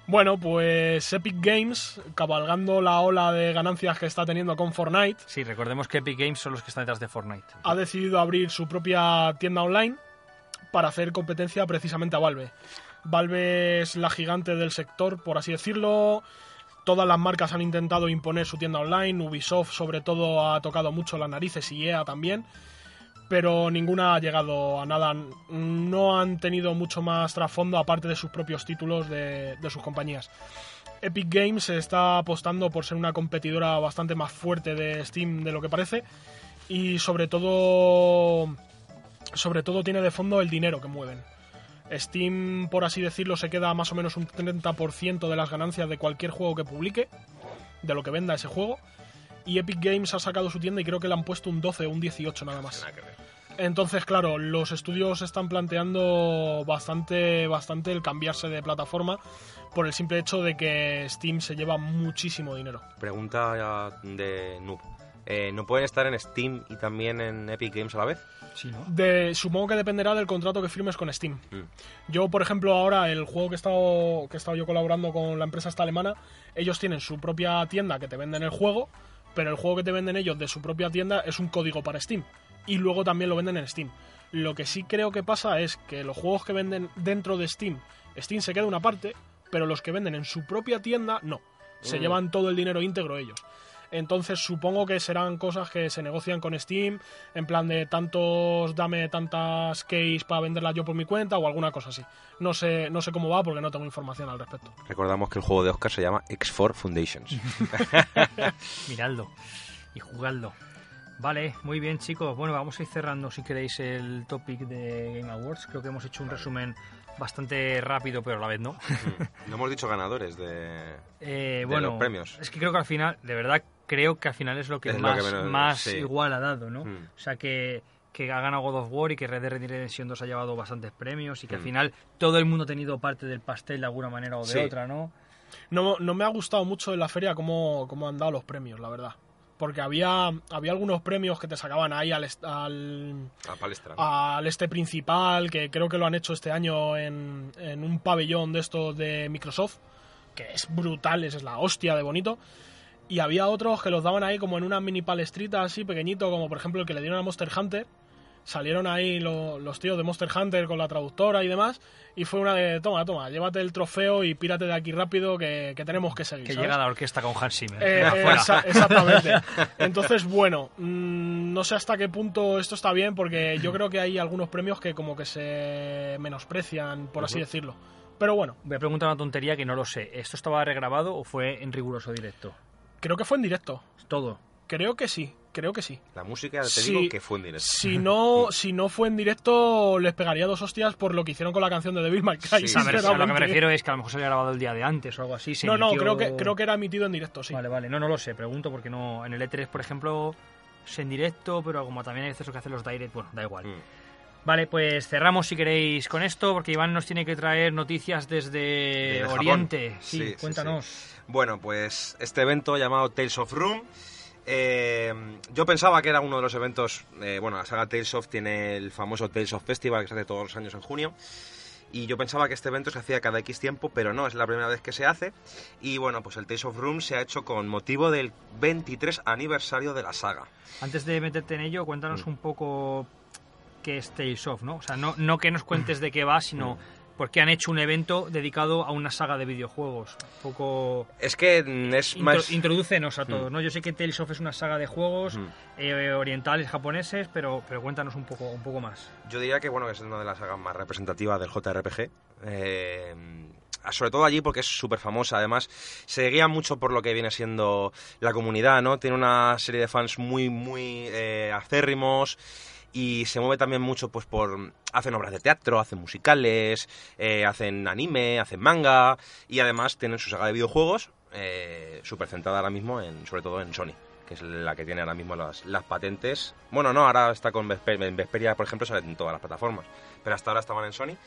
Bueno, pues Epic Games, cabalgando la ola de ganancias que está teniendo con Fortnite, Sí, recordemos que Epic Games son los que están detrás de Fortnite. ha decidido abrir su propia tienda online para hacer competencia precisamente a Valve. Valve es la gigante del sector, por así decirlo. Todas las marcas han intentado imponer su tienda online. Ubisoft, sobre todo, ha tocado mucho las narices y EA también. Pero ninguna ha llegado a nada. No han tenido mucho más trasfondo aparte de sus propios títulos de, de sus compañías. Epic Games está apostando por ser una competidora bastante más fuerte de Steam de lo que parece. Y sobre todo. Sobre todo tiene de fondo el dinero que mueven. Steam, por así decirlo, se queda más o menos un 30% de las ganancias de cualquier juego que publique, de lo que venda ese juego. Y Epic Games ha sacado su tienda y creo que le han puesto un 12 o un 18 nada más. Entonces, claro, los estudios están planteando bastante, bastante el cambiarse de plataforma por el simple hecho de que Steam se lleva muchísimo dinero. Pregunta de Noob. Eh, ¿No pueden estar en Steam y también en Epic Games a la vez? Sí, ¿no? De, supongo que dependerá del contrato que firmes con Steam. Mm. Yo, por ejemplo, ahora el juego que he estado, que he estado yo colaborando con la empresa esta alemana, ellos tienen su propia tienda que te venden el juego, pero el juego que te venden ellos de su propia tienda es un código para Steam. Y luego también lo venden en Steam. Lo que sí creo que pasa es que los juegos que venden dentro de Steam, Steam se queda una parte, pero los que venden en su propia tienda, no. Se Mm. llevan todo el dinero íntegro ellos. Entonces supongo que serán cosas que se negocian con Steam, en plan de tantos, dame tantas keys para venderlas yo por mi cuenta o alguna cosa así. No sé, no sé cómo va porque no tengo información al respecto. Recordamos que el juego de Oscar se llama X4 Foundations. Miradlo y jugadlo. Vale, muy bien chicos. Bueno, vamos a ir cerrando si queréis el topic de Game Awards. Creo que hemos hecho un resumen bastante rápido, pero a la vez no. No hemos dicho ganadores de... Eh, De bueno, los premios. es que creo que al final, de verdad, creo que al final es lo que Es lo más, que menos- más sí. igual ha dado, ¿no? Mm. O sea, que, que ha ganado God of War y que Red Dead Redemption 2 ha llevado bastantes premios y que al Mm. final todo el mundo ha tenido parte del pastel de alguna manera o de Sí. otra, ¿no? No, no me ha gustado mucho en la feria cómo, cómo han dado los premios, la verdad. Porque había, había algunos premios que te sacaban ahí al, est- al, palestra. al este principal, que creo que lo han hecho este año en, en un pabellón de estos de Microsoft, que es brutal, es la hostia de bonito. Y había otros que los daban ahí como en una mini palestrita así pequeñito, como por ejemplo el que le dieron a Monster Hunter. Salieron ahí lo- los tíos de Monster Hunter con la traductora y demás. Y fue una de, toma, toma, llévate el trofeo y pírate de aquí rápido que, que tenemos que seguir. Que ¿sabes? llega la orquesta con Hans Zimmer. Eh, eh, exactamente. Entonces, bueno, mm, no sé hasta qué punto esto está bien, porque yo creo que hay algunos premios que como que se menosprecian, por así decirlo. Pero bueno, Voy a preguntar una tontería que no lo sé. ¿Esto estaba regrabado o fue en riguroso directo? Creo que fue en directo. Todo. Creo que sí, creo que sí. La música, te digo que fue en directo. Si no, si no fue en directo, les pegaría dos hostias por lo que hicieron con la canción de Devil May Cry. Sí, A ver, a lo que me refiero es que a lo mejor se había grabado el día de antes o algo así. se No, no, creo que, creo que era emitido en directo, sí. Vale, vale. No, no lo sé. Pregunto porque no. En el E3, por ejemplo, es en directo, pero como también hay veces que hacen los direct, bueno, da igual. Mm. Vale, pues cerramos si queréis con esto, porque Iván nos tiene que traer noticias desde. Oriente. Sí, Sí, sí, cuéntanos. Bueno, pues este evento llamado Tales of Room. eh, yo pensaba que era uno de los eventos. eh, bueno, la saga Tales of tiene el famoso Tales of Festival que se hace todos los años en junio. Y yo pensaba que este evento se hacía cada X tiempo, pero no, es la primera vez que se hace. Y bueno, pues el Tales of Room se ha hecho con motivo del 23 aniversario de la saga. Antes de meterte en ello, cuéntanos Mm. un poco qué es Tales of, ¿no? O sea, no, no que nos cuentes de qué va, sino porque han hecho un evento dedicado a una saga de videojuegos. Un poco... Es que es Intro- más. Introdúcenos a todos, Mm. ¿no? Yo sé que Tales of es una saga de juegos Mm. eh, orientales, japoneses, pero, pero cuéntanos un poco, un poco más. Yo diría que bueno que es una de las sagas más representativas del JRPG. Eh, sobre todo allí porque es súper famosa. Además, se guía mucho por lo que viene siendo la comunidad, ¿no? Tiene una serie de fans muy, muy eh, acérrimos y se mueve también mucho pues por hacen obras de teatro hacen musicales eh, hacen anime hacen manga y además tienen su saga de videojuegos eh, súper centrada ahora mismo en sobre todo en Sony que es la que tiene ahora mismo las, las patentes bueno no ahora está con Vesperia por ejemplo sale en todas las plataformas pero hasta ahora estaban en Sony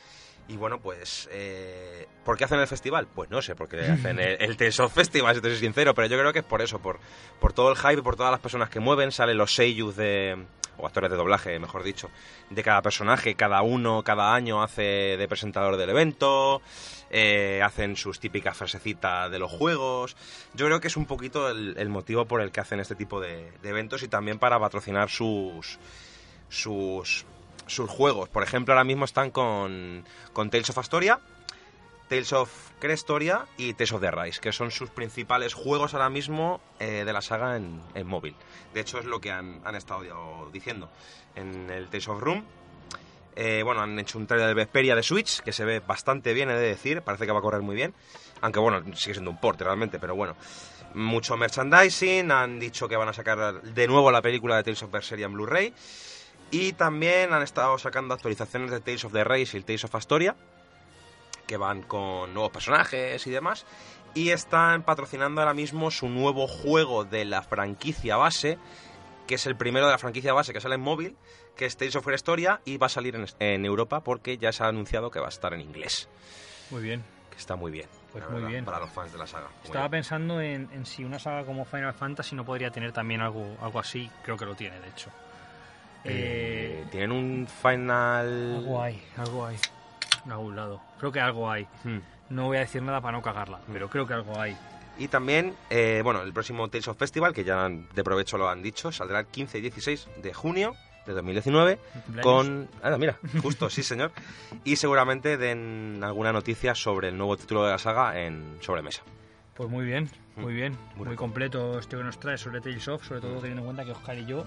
y bueno, pues, eh, ¿por qué hacen el festival? Pues no sé, porque hacen el, el Tales of Festival, si te soy sincero, pero yo creo que es por eso, por, por todo el hype, por todas las personas que mueven, salen los seiyus de, o actores de doblaje, mejor dicho, de cada personaje, cada uno, cada año hace de presentador del evento, eh, hacen sus típicas frasecitas de los juegos. Yo creo que es un poquito el, motivo por el que hacen este tipo de, de eventos y también para patrocinar sus sus sus juegos. Por ejemplo, ahora mismo están con, con Tales of Astoria, Tales of Crestoria y Tales of the Rise, que son sus principales juegos ahora mismo eh, de la saga en, móvil. De hecho, es lo que han, han estado diciendo en el Tales of Room. Eh, bueno, han hecho un trailer de Vesperia de Switch, que se ve bastante bien, he de decir. Parece que va a correr muy bien. Aunque bueno, sigue siendo un port realmente, pero bueno. Mucho merchandising, han dicho que van a sacar de nuevo la película de Tales of Berseria en Blu-ray. Y también han estado sacando actualizaciones de Tales of the Race y Tales of Astoria, que van con nuevos personajes y demás. Y están patrocinando ahora mismo su nuevo juego de la franquicia base, que es el primero de la franquicia base que sale en móvil, que es Tales of Historia y va a salir en, en Europa porque ya se ha anunciado que va a estar en inglés, Muy bien. que está muy bien. Pues muy verdad, bien. Para los fans de la saga. Estaba pensando en, en si una saga como Final Fantasy no podría tener también algo, algo así. Creo que lo tiene, de hecho. Eh, Eh, Tienen un final. algo hay, algo hay. En algún lado. Creo que algo hay. Hmm. No voy a decir nada para no cagarla, pero creo que algo hay. Y también, eh, bueno, el próximo Tales of Festival, que ya de provecho lo han dicho, saldrá el 15 y 16 de junio de 2019 ¿Mi cumpleaños? con... Ah, mira, justo, sí señor. Y seguramente den alguna noticia sobre el nuevo título de la saga en sobremesa. Pues muy bien, muy bien. Muy Muy, completo este que nos trae sobre Tales of, sobre todo teniendo en cuenta que Oscar y yo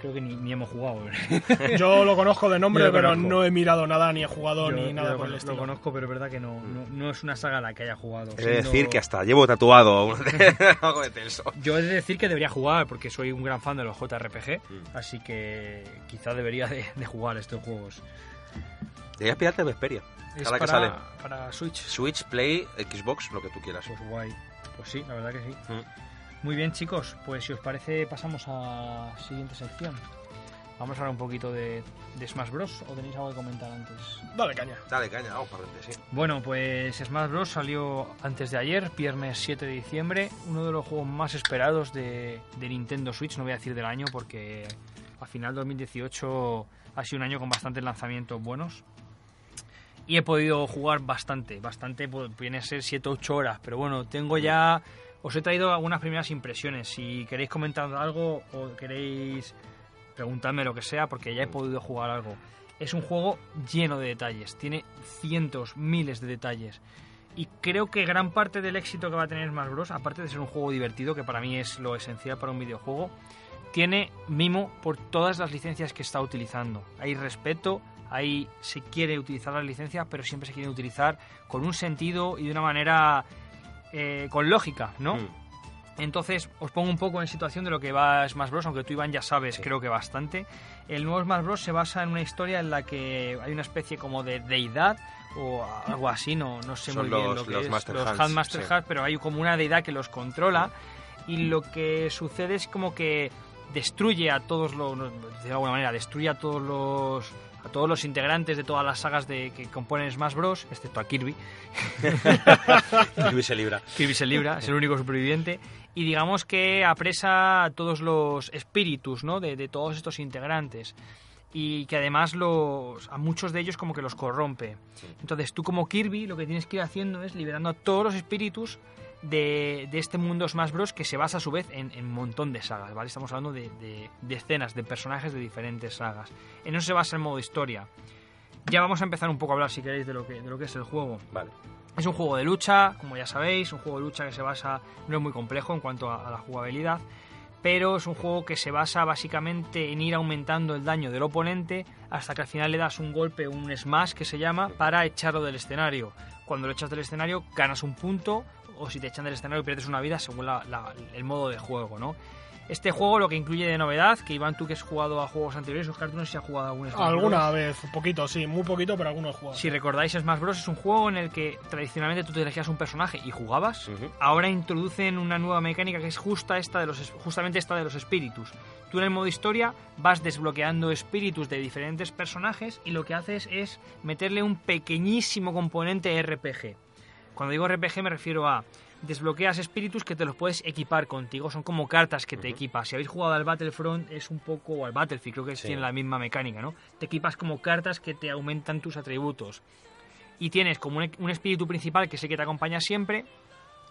creo que ni, ni hemos jugado. Yo lo conozco de nombre, lo pero conozco. no he mirado nada, ni he jugado, Yo- ni yo nada lo, por el lo estilo. conozco, pero es verdad que no, no, no es una saga a la que haya jugado. He de siendo- decir que hasta llevo tatuado algo de Tales of. Yo he de decir que debería jugar porque soy un gran fan de los JRPG, Mm. así que quizá debería de, de jugar estos juegos. Deberías pillarte Vesperia. Es Cada que para, sale. para Switch. Switch, Play, Xbox, lo que tú quieras. Pues guay. Pues sí, la verdad que sí. Mm. Muy bien, chicos. Pues si os parece, pasamos a la siguiente sección. Vamos a hablar un poquito de, de Smash Bros. ¿O tenéis algo que comentar antes? Dale caña. Dale, caña, vamos para adelante, sí. Bueno, pues Smash Bros. salió antes de ayer, viernes 7 de diciembre. Uno de los juegos más esperados de, de Nintendo Switch. No voy a decir del año porque al final 2018 ha sido un año con bastantes lanzamientos buenos. Y he podido jugar bastante, bastante, pues, viene a ser 7 o 8 horas. Pero bueno, tengo ya. Os he traído algunas primeras impresiones. Si queréis comentar algo o queréis preguntadme lo que sea, porque ya he podido jugar algo. Es un juego lleno de detalles, tiene cientos, miles de detalles. Y creo que gran parte del éxito que va a tener Smash Bros., aparte de ser un juego divertido, que para mí es lo esencial para un videojuego, tiene mimo por todas las licencias que está utilizando. Hay respeto, ahí se quiere utilizar las licencias, pero siempre se quiere utilizar con un sentido y de una manera eh, con lógica, ¿no? Mm. Entonces, os pongo un poco en situación de lo que va Smash Bros., aunque tú, Iván, ya sabes, Sí. creo que bastante. El nuevo Smash Bros. se basa en una historia en la que hay una especie como de deidad o algo así, no, no sé Son muy bien los- lo que los es, Master los Hands, Handmaster sí. Hands, pero hay como una deidad que los controla y lo que sucede es como que destruye a todos los, de alguna manera, destruye a todos los a todos los integrantes de todas las sagas de, que componen Smash Bros, excepto a Kirby, Luis se libra. Kirby se libra, es el único superviviente. Y digamos que apresa a todos los espíritus ¿no? de, de todos estos integrantes. Y que además los, a muchos de ellos como que los corrompe. Entonces tú como Kirby lo que tienes que ir haciendo es liberando a todos los espíritus de, de este mundo Smash Bros. que se basa a su vez en, un montón de sagas. ¿vale? Estamos hablando de, de decenas de personajes de diferentes sagas. En eso se basa el modo historia. Ya vamos a empezar un poco a hablar, si queréis, de lo que, de lo que es el juego. Vale. Es un juego de lucha, como ya sabéis, un juego de lucha que se basa, no es muy complejo en cuanto a, a la jugabilidad, pero es un juego que se basa básicamente en ir aumentando el daño del oponente hasta que al final le das un golpe, un smash que se llama, para echarlo del escenario. Cuando lo echas del escenario ganas un punto o si te echan del escenario pierdes una vida según la- la- el modo de juego, ¿no? Este juego lo que incluye de novedad, que Iván tú que has jugado a juegos anteriores, Oscar tú no sé si has jugado a algún Smash Bros. Alguna vez, un poquito, sí, muy poquito, pero alguno he jugado. Si recordáis, Smash Bros. es un juego en el que tradicionalmente tú te elegías un personaje y jugabas. Ahora introducen una nueva mecánica que es justa esta de los, justamente esta de los espíritus. Tú en el modo historia vas desbloqueando espíritus de diferentes personajes y lo que haces es meterle un pequeñísimo componente RPG. Cuando digo RPG me refiero a desbloqueas espíritus que te los puedes equipar contigo, son como cartas que te equipas. Si habéis jugado al Battlefront es un poco, o al Battlefield, creo que Sí. tiene la misma mecánica, ¿no? Te equipas como cartas que te aumentan tus atributos. Y tienes como un, un espíritu principal que sé que te acompaña siempre,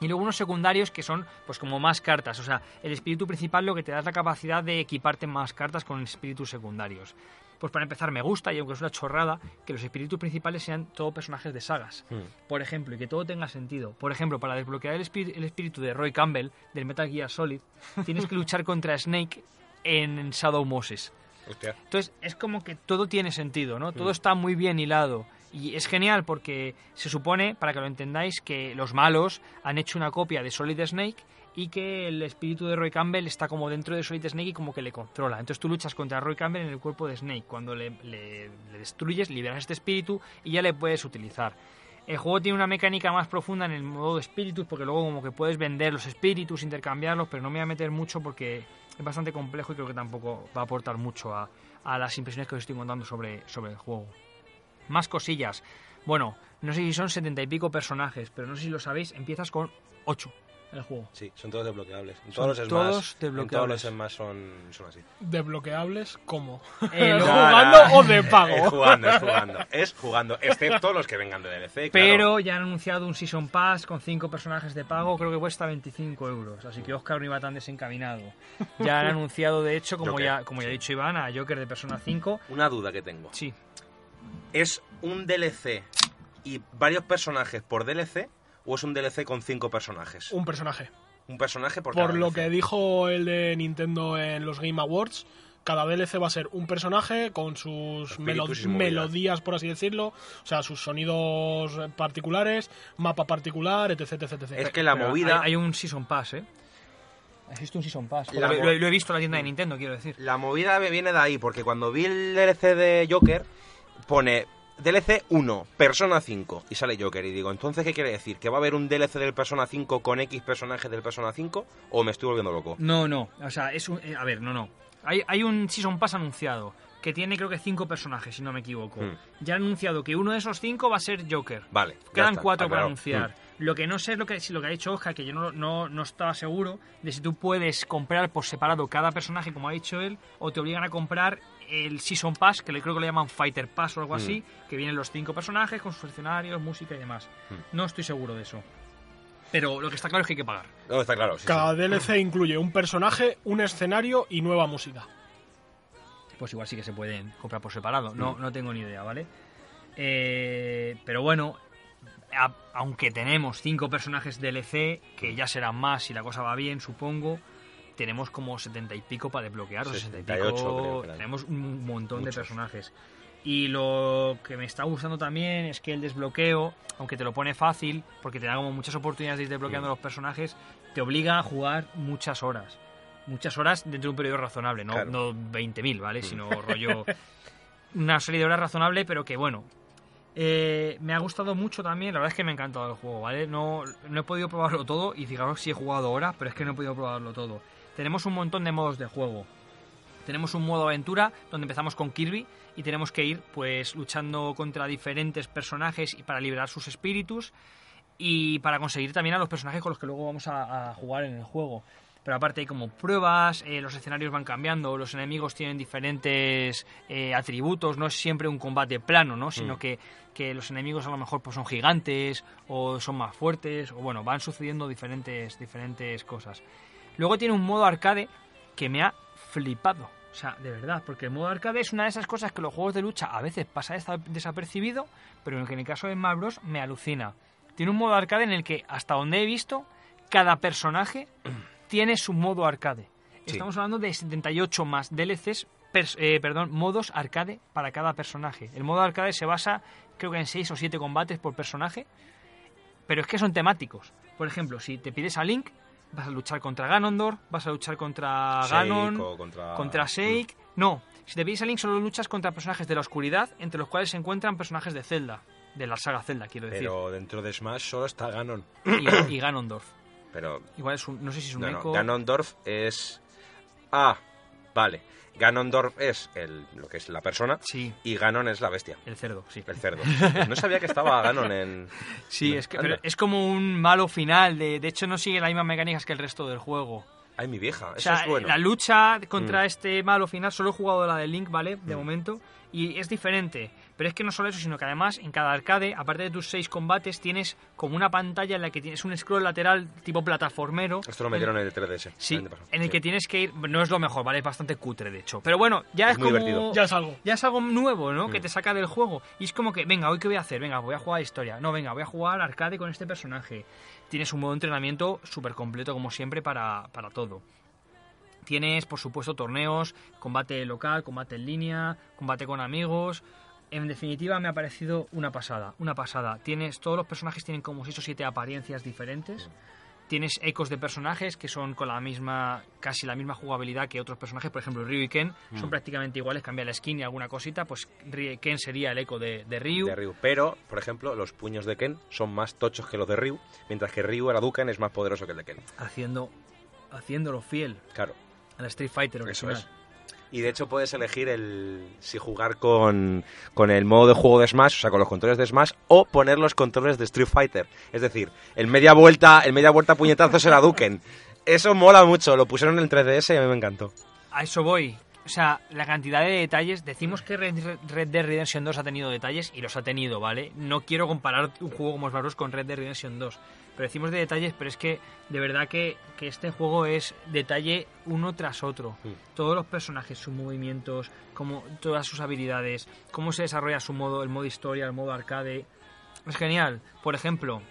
y luego unos secundarios que son pues como más cartas. O sea, el espíritu principal lo que te da es la capacidad de equiparte más cartas con espíritus secundarios. Pues para empezar me gusta, y aunque es una chorrada, que los espíritus principales sean todo personajes de sagas. Mm. Por ejemplo, y que todo tenga sentido. Por ejemplo, para desbloquear el, espí- el espíritu de Roy Campbell, del Metal Gear Solid, tienes que luchar contra Snake en Shadow Moses. Hostia. Entonces es como que todo tiene sentido, ¿no? Todo Mm. está muy bien hilado. Y es genial porque se supone, para que lo entendáis, que los malos han hecho una copia de Solid Snake y que el espíritu de Roy Campbell está como dentro de Solid Snake y como que le controla. Entonces tú luchas contra Roy Campbell en el cuerpo de Snake. Cuando le, le- le destruyes, liberas este espíritu y ya le puedes utilizar. El juego tiene una mecánica más profunda en el modo de espíritus, porque luego como que puedes vender los espíritus, intercambiarlos, pero no me voy a meter mucho porque es bastante complejo y creo que tampoco va a aportar mucho a, las impresiones que os estoy contando sobre, sobre el juego. Más cosillas. Bueno, no sé si son setenta y pico personajes, pero no sé si lo sabéis, empiezas con ocho el juego. Sí, son todos desbloqueables. En Son todos los todos Smash, en todos desbloqueables. los Smash son, son así. ¿Desbloqueables cómo? Eh, ¿Jugando o de pago? Es jugando, es jugando. Es jugando, excepto los que vengan de DLC, claro. Pero ya han anunciado un Season Pass con 5 personajes de pago, creo que cuesta 25 euros. Así que Oscar no iba tan desencaminado. Ya han anunciado, de hecho, como Joker, ya, como ya ha dicho Iván, a Joker de Persona 5. Una duda que tengo. Sí, ¿Es un DLC y varios personajes por DLC o es un DLC con cinco personajes? Un personaje. Un personaje por, Por cada lo DLC. que dijo el de Nintendo en los Game Awards, cada DLC va a ser un personaje con sus melo- melodías, por así decirlo, o sea, sus sonidos particulares, mapa particular, etc, etc, etc. Es que la pero movida... Hay, hay un Season Pass, ¿eh? Existe un Season Pass. La Lo, mo- lo- lo he visto en la tienda de Nintendo, quiero decir. La movida me viene de ahí, porque cuando vi el DLC de Joker, pone DLC 1, Persona 5, y sale Joker, y digo, entonces, ¿qué quiere decir? ¿Que va a haber un DLC del Persona 5 con X personajes del Persona 5? ¿O me estoy volviendo loco? No, no. O sea, es un. eh, a ver, no, no. Hay, hay un Season Pass anunciado que tiene, creo que, cinco personajes, si no me equivoco. Hmm. Ya han anunciado que uno de esos cinco va a ser Joker. Vale. Quedan está, cuatro para aclarado. anunciar. Lo que no sé es lo que, si lo que ha dicho Oscar, que yo no, no, no estaba seguro de si tú puedes comprar por separado cada personaje, como ha dicho él, o te obligan a comprar el Season Pass, que le creo que le llaman Fighter Pass o algo Mm. así, que vienen los cinco personajes con sus escenarios, música y demás. Mm. No estoy seguro de eso. Pero lo que está claro es que hay que pagar. No, está claro. sí, Cada sí. DLC incluye un personaje, un escenario y nueva música. pues igual sí que se pueden comprar por separado. No, Mm. no tengo ni idea, ¿vale? Eh, pero bueno, a- aunque tenemos cinco personajes DLC, que ya serán más si la cosa va bien, supongo, tenemos como setenta y pico para desbloquear. o 60 y 68 pico, creo que eran. tenemos un montón Muchos. de personajes. Y lo que me está gustando también es que el desbloqueo, aunque te lo pone fácil, porque te da como muchas oportunidades de ir desbloqueando Mm. los personajes, te obliga a jugar muchas horas. Muchas horas dentro de un periodo razonable, no, Claro. no 20.000, ¿vale? Mm. Sino rollo una serie de horas razonable, pero que bueno. Eh, me ha gustado mucho también, la verdad es que me ha encantado el juego, ¿vale? No, no he podido probarlo todo y fijaros si he jugado horas, pero es que no he podido probarlo todo. Tenemos un montón de modos de juego. Tenemos un modo aventura donde empezamos con Kirby y tenemos que ir pues luchando contra diferentes personajes y para liberar sus espíritus y para conseguir también a los personajes con los que luego vamos a, a jugar en el juego. Pero aparte hay como pruebas, eh, los escenarios van cambiando, los enemigos tienen diferentes eh, atributos, no es siempre un combate plano, ¿no? Sino Mm. que, que los enemigos a lo mejor pues son gigantes o son más fuertes, o bueno, van sucediendo diferentes, diferentes cosas. Luego tiene un modo arcade que me ha flipado. O sea, de verdad, porque el modo arcade es una de esas cosas que los juegos de lucha a veces pasa desa- desapercibido, pero en el que en el caso de Smash Bros. me alucina. Tiene un modo arcade en el que, hasta donde he visto, cada personaje tiene su modo arcade. Sí. Estamos hablando de 78 más DLCs, eh, perdón, modos arcade para cada personaje. El modo arcade se basa, creo que en 6 o 7 combates por personaje, pero es que son temáticos. Por ejemplo, si te pides a Link, vas a luchar contra Ganondorf, vas a luchar contra Shake Ganon, contra... contra Shake. No, si te pides a Link solo luchas contra personajes de la oscuridad, entre los cuales se encuentran personajes de Zelda, de la saga Zelda, quiero decir, Pero dentro de Smash solo está Ganon. y, y Ganondorf. Pero Igual es un, no sé si es un no, no, eco. Ganondorf es... Ah, vale. Ganondorf es el, lo que es la persona Sí, y Ganon es la bestia, el cerdo, sí. el cerdo. No sabía que estaba Ganon en... Sí, es que pero es como un malo final. De, de hecho, no sigue las mismas mecánicas que el resto del juego. Ay, mi vieja, eso O sea, es bueno. la lucha contra Mm. este malo final, solo he jugado la de Link, ¿vale? De Mm. momento. Y es diferente. Pero es que no solo eso, sino que además en cada arcade, aparte de tus seis combates, tienes como una pantalla en la que tienes un scroll lateral tipo plataformero. Esto lo metieron en el 3DS. Sí, el año pasado. en el Sí. que tienes que ir. No es lo mejor, ¿vale? Es bastante cutre, de hecho. Pero bueno, ya Es es, muy como. divertido. Ya es algo. Ya es algo nuevo, ¿no? Que Mm. te saca del juego. Y es como que, venga, ¿hoy qué voy a hacer? Venga, voy a jugar a historia. No, venga, voy a jugar arcade con este personaje. Tienes un modo de entrenamiento súper completo, como siempre, para, para todo. Tienes, por supuesto, torneos, combate local, combate en línea, combate con amigos. En definitiva, me ha parecido una pasada, una pasada. Tienes, todos los personajes tienen como 6 o 7 apariencias diferentes. Tienes ecos de personajes que son con la misma, casi la misma jugabilidad que otros personajes. Por ejemplo, Ryu y Ken son Mm. prácticamente iguales, cambia la skin y alguna cosita. Pues Ken sería el eco de, de Ryu. de Ryu. Pero, por ejemplo, los puños de Ken son más tochos que los de Ryu, mientras que Ryu, el Hadouken, es más poderoso que el de Ken. haciendo, haciéndolo fiel Claro, al Street Fighter eso original. es. Y de hecho puedes elegir el si jugar con, con el modo de juego de Smash, o sea, con los controles de Smash, o poner los controles de Street Fighter. Es decir, el media vuelta, el media vuelta puñetazo se la duquen. Eso mola mucho, lo pusieron en el 3DS y a mí me encantó. A eso voy. O sea, la cantidad de detalles. Decimos que Red, Red Dead Redemption 2 ha tenido detalles y los ha tenido, ¿vale? No quiero comparar un juego como Smash Bros. con Red Dead Redemption 2. Pero decimos de detalles, pero es que de verdad que, que este juego es detalle uno tras otro. Todos los personajes, sus movimientos, como todas sus habilidades, cómo se desarrolla su modo, el modo historia, el modo arcade. Es genial. Por ejemplo,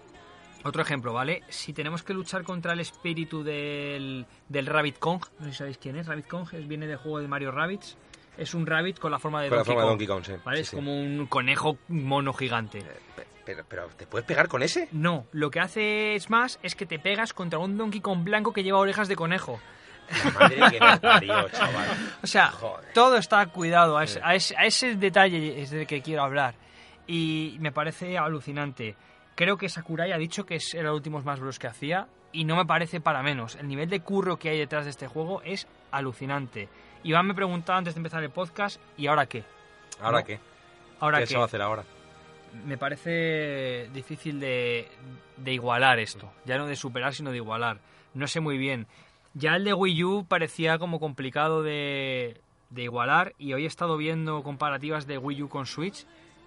otro ejemplo, ¿vale? Si tenemos que luchar contra el espíritu del, del Rabbit Kong, no sé si sabéis quién es, Rabbit Kong es, viene del juego de Mario Rabbids. Es un rabbit con la forma de Con la Donkey forma de Kong. Donkey Kong, sí. ¿vale? Sí, es sí. como un conejo mono gigante. Pe- Pero, pero, ¿te puedes pegar con ese? No, lo que hace Smash es que te pegas contra un Donkey Kong blanco que lleva orejas de conejo. La madre que me parió, chaval. O sea, Joder. todo está cuidado. A ese, a ese- a ese detalle es del que quiero hablar. Y me parece alucinante. Creo que Sakurai ha dicho que es- era el último Smash Bros. que hacía. Y no me parece para menos. El nivel de curro que hay detrás de este juego es alucinante. Iván me preguntaba antes de empezar el podcast, ¿y ahora qué? ¿Ahora No. qué? ¿Ahora ¿Qué qué? se va a hacer ahora? me parece difícil de, de igualar esto. Ya no de superar, sino de igualar. No sé muy bien. Ya el de Wii U parecía como complicado de, de igualar y hoy he estado viendo comparativas de Wii U con Switch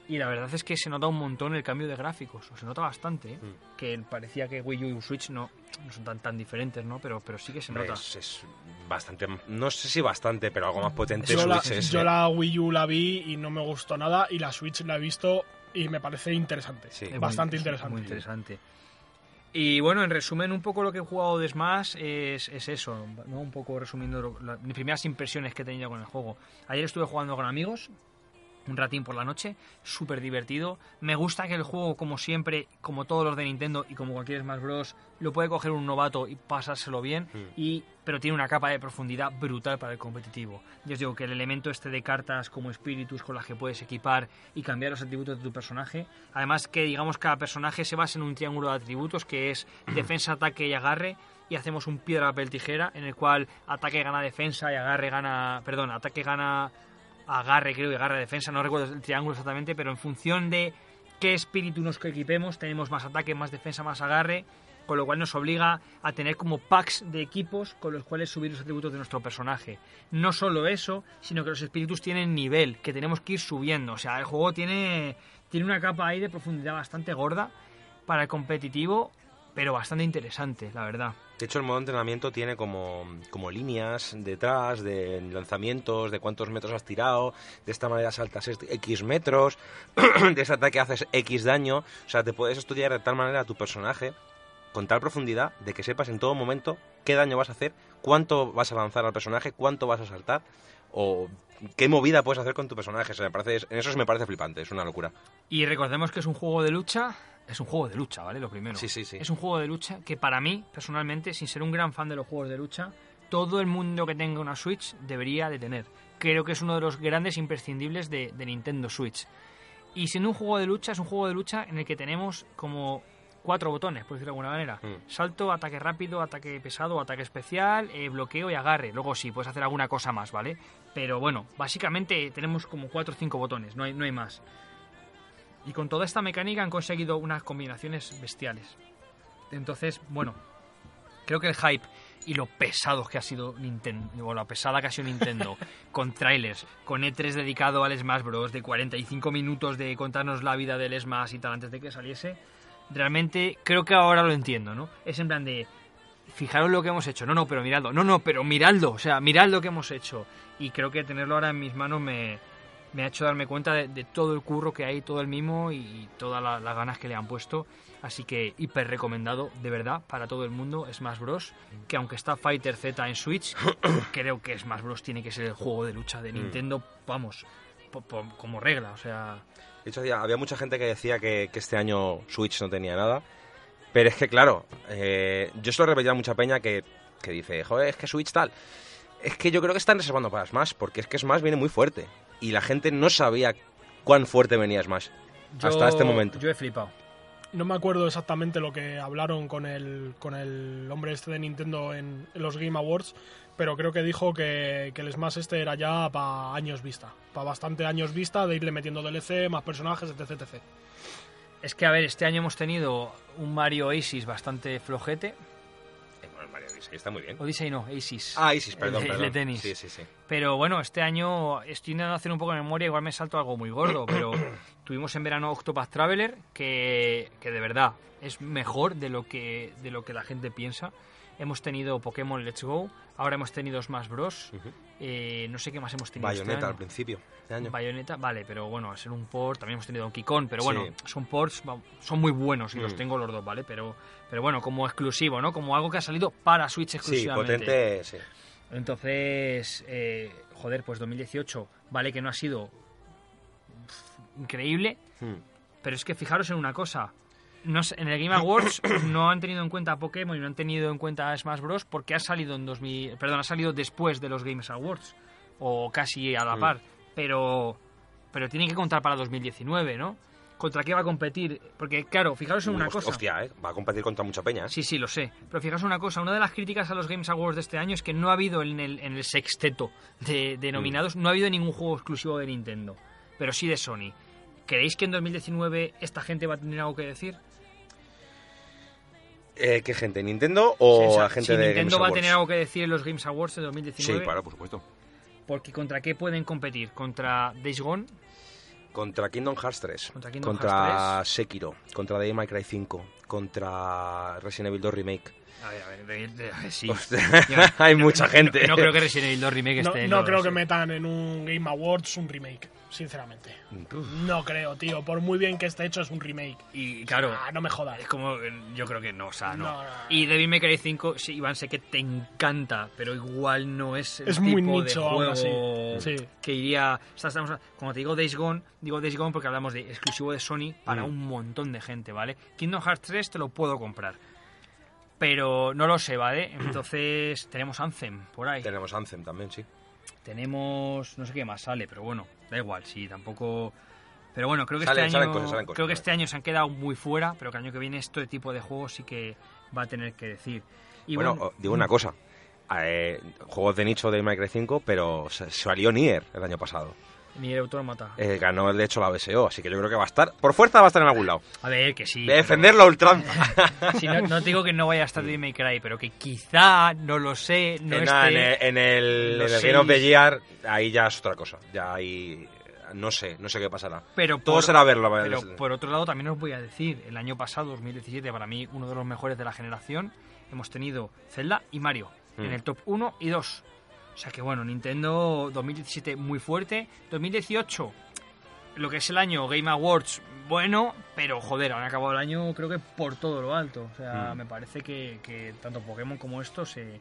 y la verdad es que se nota un montón el cambio de gráficos. O se nota bastante, ¿eh? Mm. Que parecía que Wii U y Switch no, no son tan, tan diferentes, ¿no? Pero, pero sí que se nota. es, es bastante, no sé si bastante, pero algo más potente Yo la, Switch es. yo ¿eh? la Wii U la vi y no me gustó nada y la Switch la he visto y me parece interesante. Sí. Muy Bastante interes- interesante. Muy interesante. Y bueno, en resumen, un poco lo que he jugado de Smash es, es eso, ¿no? Un poco resumiendo lo- la- mis primeras impresiones que he tenido con el juego. Ayer estuve jugando con amigos, un ratín por la noche, súper divertido. Me gusta que el juego, como siempre, como todos los de Nintendo y como cualquier Smash Bros., lo puede coger un novato y pasárselo bien, Mm. y, pero tiene una capa de profundidad brutal para el competitivo. Yo os digo que el elemento este de cartas como espíritus con las que puedes equipar y cambiar los atributos de tu personaje, además que digamos cada personaje se basa en un triángulo de atributos que es defensa, ataque y agarre, y hacemos un piedra, papel, tijera, en el cual ataque gana defensa y agarre gana, perdón, ataque gana agarre, creo, y agarre defensa, no recuerdo el triángulo exactamente, pero en función de qué espíritu nos equipemos, tenemos más ataque, más defensa, más agarre, con lo cual nos obliga a tener como packs de equipos con los cuales subir los atributos de nuestro personaje. No solo eso, sino que los espíritus tienen nivel, que tenemos que ir subiendo. O sea, el juego tiene, tiene una capa ahí de profundidad bastante gorda para el competitivo, pero bastante interesante, la verdad. De hecho, el modo entrenamiento tiene como, como líneas detrás de lanzamientos, de cuántos metros has tirado, de esta manera saltas est- X metros, de ese ataque haces X daño. O sea, te puedes estudiar de tal manera a tu personaje con tal profundidad de que sepas en todo momento qué daño vas a hacer, cuánto vas a lanzar al personaje, cuánto vas a saltar o qué movida puedes hacer con tu personaje. O sea, me parece, en eso sí me parece flipante, es una locura. Y recordemos que es un juego de lucha. Es un juego de lucha, ¿vale? Lo primero. Sí, sí, sí. Es un juego de lucha que para mí, personalmente, sin ser un gran fan de los juegos de lucha, todo el mundo que tenga una Switch debería de tener. Creo que es uno de los grandes imprescindibles de, de Nintendo Switch. Y siendo un juego de lucha, es un juego de lucha en el que tenemos como cuatro botones, por decirlo de alguna manera. Mm. Salto, ataque rápido, ataque pesado, ataque especial, eh, bloqueo y agarre. Luego sí, puedes hacer alguna cosa más, ¿vale? Pero bueno, básicamente tenemos como cuatro o cinco botones, no hay, no hay más. Y con toda esta mecánica han conseguido unas combinaciones bestiales. Entonces, bueno, creo que el hype y lo pesados que ha sido Nintendo, o la pesada que ha sido Nintendo, con trailers, con E3 dedicado al Smash Bros. de 45 minutos de contarnos la vida del Smash y tal antes de que saliese, realmente creo que ahora lo entiendo, ¿no? Es en plan de, fijaros lo que hemos hecho, no, no, pero miradlo, no, no, pero miradlo, o sea, mirad lo que hemos hecho. Y creo que tenerlo ahora en mis manos me, me ha hecho darme cuenta de, de todo el curro que hay, todo el mimo y todas la- las ganas que le han puesto. Así que hiper recomendado, de verdad, para todo el mundo, Smash Bros. Que aunque está Fighter Z en Switch, creo que Smash Bros. tiene que ser el juego de lucha de Nintendo, vamos, po- po- como regla, o sea... De hecho, había mucha gente que decía que, que este año Switch no tenía nada. Pero es que, claro, eh, yo se lo repetía a mucha peña que, que dice, joder, es que Switch tal. Es que yo creo que están reservando para Smash, porque es que Smash viene muy fuerte. Y la gente no sabía cuán fuerte venía Smash. Hasta este momento. Yo he flipado. no me acuerdo exactamente lo que hablaron con el, con el hombre este de Nintendo en, en los Game Awards, pero creo que dijo que, que el Smash este era ya para años vista, para bastante años vista de irle metiendo DLC, más personajes, etc. etc. Es que, a ver, este año hemos tenido un Mario Oasis bastante flojete. Odyssey está muy bien. Odyssey no, Aces. Ah, Isis, El perdón, el perdón. de tenis. Sí, sí, sí. Pero bueno, este año estoy intentando hacer un poco de memoria, igual me salto algo muy gordo, pero tuvimos en verano Octopath Traveler, que, que de verdad es mejor de lo, que, de lo que la gente piensa. Hemos tenido Pokémon Let's Go, ahora hemos tenido Smash Bros. Eh, no sé qué más hemos tenido este Bayonetta año. al principio de año. Bayonetta, vale, pero bueno, al ser un port, también hemos tenido Donkey Kong, pero bueno, Sí. son ports, son muy buenos y los Mm. tengo los dos, ¿vale? Pero, pero bueno, como exclusivo, ¿no? Como algo que ha salido para Switch Sí, exclusivamente. potente, sí. Entonces, eh, joder, pues 2018, vale que no ha sido increíble, Hmm. pero es que fijaros en una cosa. No sé, en el Game Awards no han tenido en cuenta a Pokémon y no han tenido en cuenta a Smash Bros. porque ha salido en 2000, perdón, ha salido después de los Games Awards o casi a la Mm. par, pero pero tienen que contar para 2019, ¿no? ¿Contra qué va a competir? Porque claro, fijaros en una cosa. Hostia, ¿eh? Va a competir contra mucha peña, ¿eh? Sí, sí, lo sé. Pero fijaos una cosa, una de las críticas a los Games Awards de este año es que no ha habido en el, en el sexteto de, de nominados, no ha habido ningún juego exclusivo de Nintendo, pero sí de Sony. ¿Creéis que en 2019 esta gente va a tener algo que decir? Eh, ¿Qué gente? ¿Nintendo o O sea, la gente si de Nintendo Games va a tener algo que decir en los Games Awards de 2019, Sí, claro, por supuesto. porque ¿contra qué pueden competir? ¿Contra Days Gone? Contra Kingdom Hearts 3. Contra Kingdom contra Hearts Sekiro. Contra Devil May Cry 5. Contra Resident Evil 2 Remake. A ver, a ver, de- de- de- sí. Hostia, Yo- hay yo- mucha no- gente. No, creo que Resident Evil 2 Remake No, esté en no los- creo que metan en un Game Awards un remake, sinceramente. Uf. No creo, tío. Por muy bien que esté hecho, es un remake. Y claro, Ah, no me jodas. Es como, yo creo que no, o sea, no. No, no, no. Y Devil May Cry 5, sí, Iván, sé que te encanta, pero igual no es el Es tipo muy de nicho aún juego así, sí. que iría... o sea, estamos, como te digo Days Gone, digo Days Gone porque hablamos de exclusivo de Sony para Mm. un montón de gente, ¿vale? Kingdom Hearts 3 te lo puedo comprar, pero no lo sé, ¿vale? Entonces tenemos Anthem por ahí. Tenemos Anthem también, sí. Tenemos... no sé qué más sale, pero bueno, da igual, sí, tampoco... Pero bueno, creo que Salen- este año cosas, cosas, creo que este año se han quedado muy fuera, pero que el año que viene este tipo de juegos sí que va a tener que decir. Y bueno, bueno, digo una cosa. Eh, juegos de nicho de Minecraft 5, pero se salió Nier el año pasado. Ni el Autómata. Eh, ganó de hecho la BSO, así que yo creo que va a estar, por fuerza va a estar en algún lado. A ver, que sí. De defenderlo a ultranza. sí, no, digo que no vaya a estar Devil May Cry, pero que quizá, no lo sé, no en, en esté... el, en el, en el Game of the. Year, ahí ya es otra cosa. Ya ahí, no sé, no sé qué pasará. Pero Todo por- será verlo. Pero por otro lado, también os voy a decir, el año pasado, 2017, para mí uno de los mejores de la generación, hemos tenido Zelda y Mario Mm. en el top 1 y 2. O sea que bueno, Nintendo 2017 muy fuerte. 2018, lo que es el año Game Awards, bueno, pero joder, han acabado el año creo que por todo lo alto. O sea, Mm. me parece que, que tanto Pokémon como estos se...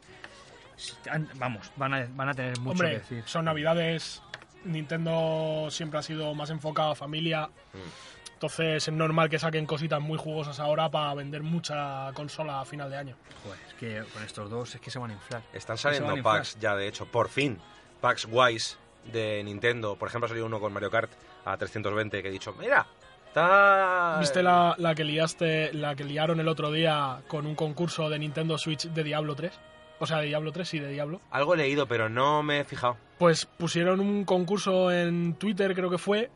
se- han- vamos, van a, van a tener mucho Hombre, que decir. son navidades. Nintendo siempre ha sido más enfocado a familia. Mm. Entonces es normal que saquen cositas muy jugosas ahora para vender mucha consola a final de año. Joder, es que con estos dos es que se van a inflar. Están saliendo inflar. packs ya, de hecho, por fin. Packs guays de Nintendo. Por ejemplo, ha salido uno con Mario Kart a 320 que he dicho, mira, está... ¿Viste la, la que liaste, la que liaron el otro día con un concurso de Nintendo Switch de Diablo 3? O sea, de Diablo 3 y de Diablo. Algo he leído, pero no me he fijado. Pues pusieron un concurso en Twitter, creo que fue,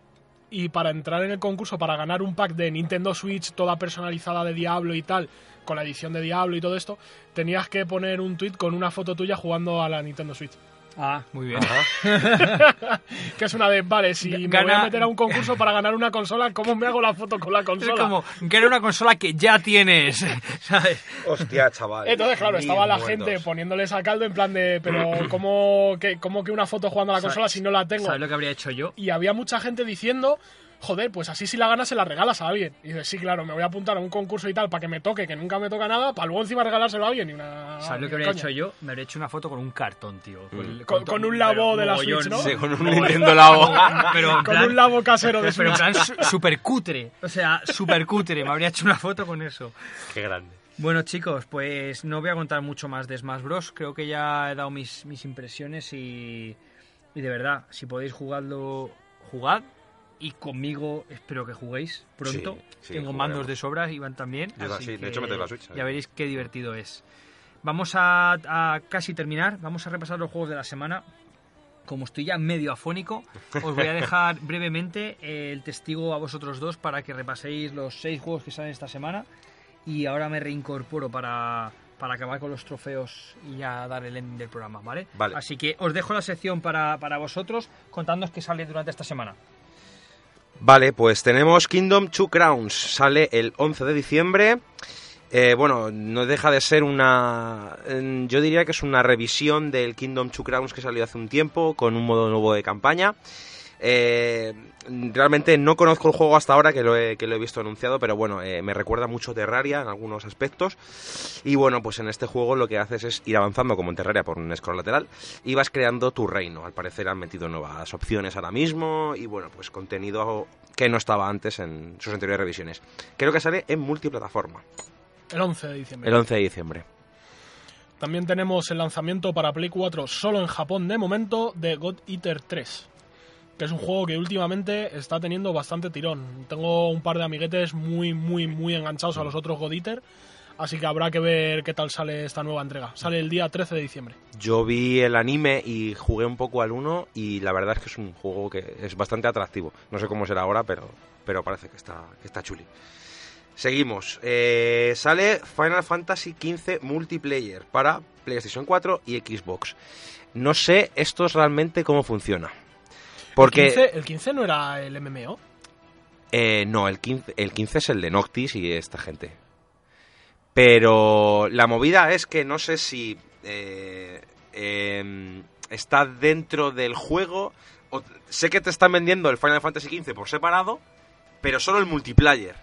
y para entrar en el concurso, para ganar un pack de Nintendo Switch toda personalizada de Diablo y tal, con la edición de Diablo y todo esto, tenías que poner un tweet con una foto tuya jugando a la Nintendo Switch. Ah, muy bien. Que es una de, vale, si me voy a meter a un concurso para ganar una consola, ¿cómo me hago la foto con la Es consola? como que era una consola que ya tienes, ¿sabes? Hostia, chaval. Entonces, claro, estaba la muertos. gente poniéndoles a caldo en plan de, pero ¿cómo que, cómo que una foto jugando a la ¿Sabes- consola si no la tengo? ¿Sabes lo que habría hecho yo? Y había mucha gente diciendo, joder, pues así si la ganas se la regalas a alguien. Y dices, sí, claro, me voy a apuntar a un concurso y tal para que me toque, que nunca me toca nada, para luego encima regalárselo a alguien. Y una... ¿Sabes lo que habría coña. hecho yo? Me habría hecho una foto con un cartón, tío. Mm. Con- con un labo de la. Switch, ¿no? Sí, con un Nintendo Labo. Pero Con plan, un labo casero de pero en Switch. plan su- super cutre. O sea, super cutre. Me habría hecho una foto con eso. Qué grande. Bueno, chicos, pues no voy a contar mucho más de Smash Bros. Creo que ya he dado mis, mis impresiones y, y de verdad, si podéis jugarlo, jugad. Y conmigo espero que juguéis pronto. Sí, sí, Tengo jugaremos. mandos de sobras, Iván también. Así sí, de hecho me la Switch, Ya veréis qué divertido es. Vamos a, a casi terminar, vamos a repasar los juegos de la semana. Como estoy ya medio afónico, os voy a dejar brevemente el testigo a vosotros dos para que repaséis los seis juegos que salen esta semana. Y ahora me reincorporo para, para acabar con los trofeos y ya dar el ending del programa, ¿vale? Vale. Así que os dejo la sección para, para vosotros contándonos qué sale durante esta semana. Vale, pues tenemos Kingdom Two Crowns. Sale el 11 de diciembre. Eh, bueno, no deja de ser una... Yo diría que es una revisión del Kingdom Two Crowns que salió hace un tiempo, con un modo nuevo de campaña. Eh, realmente no conozco el juego hasta ahora, que lo he, que lo he visto anunciado, pero bueno, eh, me recuerda mucho Terraria en algunos aspectos. Y bueno, pues en este juego lo que haces es ir avanzando como en Terraria por un scroll lateral y vas creando tu reino. Al parecer han metido nuevas opciones ahora mismo y bueno, pues contenido que no estaba antes en sus anteriores revisiones. Creo que sale en multiplataforma, El 11 de diciembre. el 11 de diciembre. También tenemos el lanzamiento para Play 4 solo en Japón de momento de God Eater 3. Es un juego que últimamente está teniendo bastante tirón. Tengo un par de amiguetes muy, muy, muy enganchados a los otros God. Así que habrá que ver qué tal sale esta nueva entrega. Sale el día 13 de diciembre. Yo vi el anime y jugué un poco al 1 y la verdad es que es un juego que es bastante atractivo. No sé cómo será ahora, pero, pero parece que está, que está chuli. Seguimos. Eh, sale Final Fantasy XV Multiplayer para PlayStation 4 y Xbox. No sé esto es realmente cómo funciona. Porque... ¿El 15, el 15 no era el MMO? Eh, no, el 15, el 15 es el de Noctis y esta gente. Pero la movida es que no sé si eh, em, está dentro del juego. o- sé que te están vendiendo el Final Fantasy XV por separado, pero solo el multiplayer.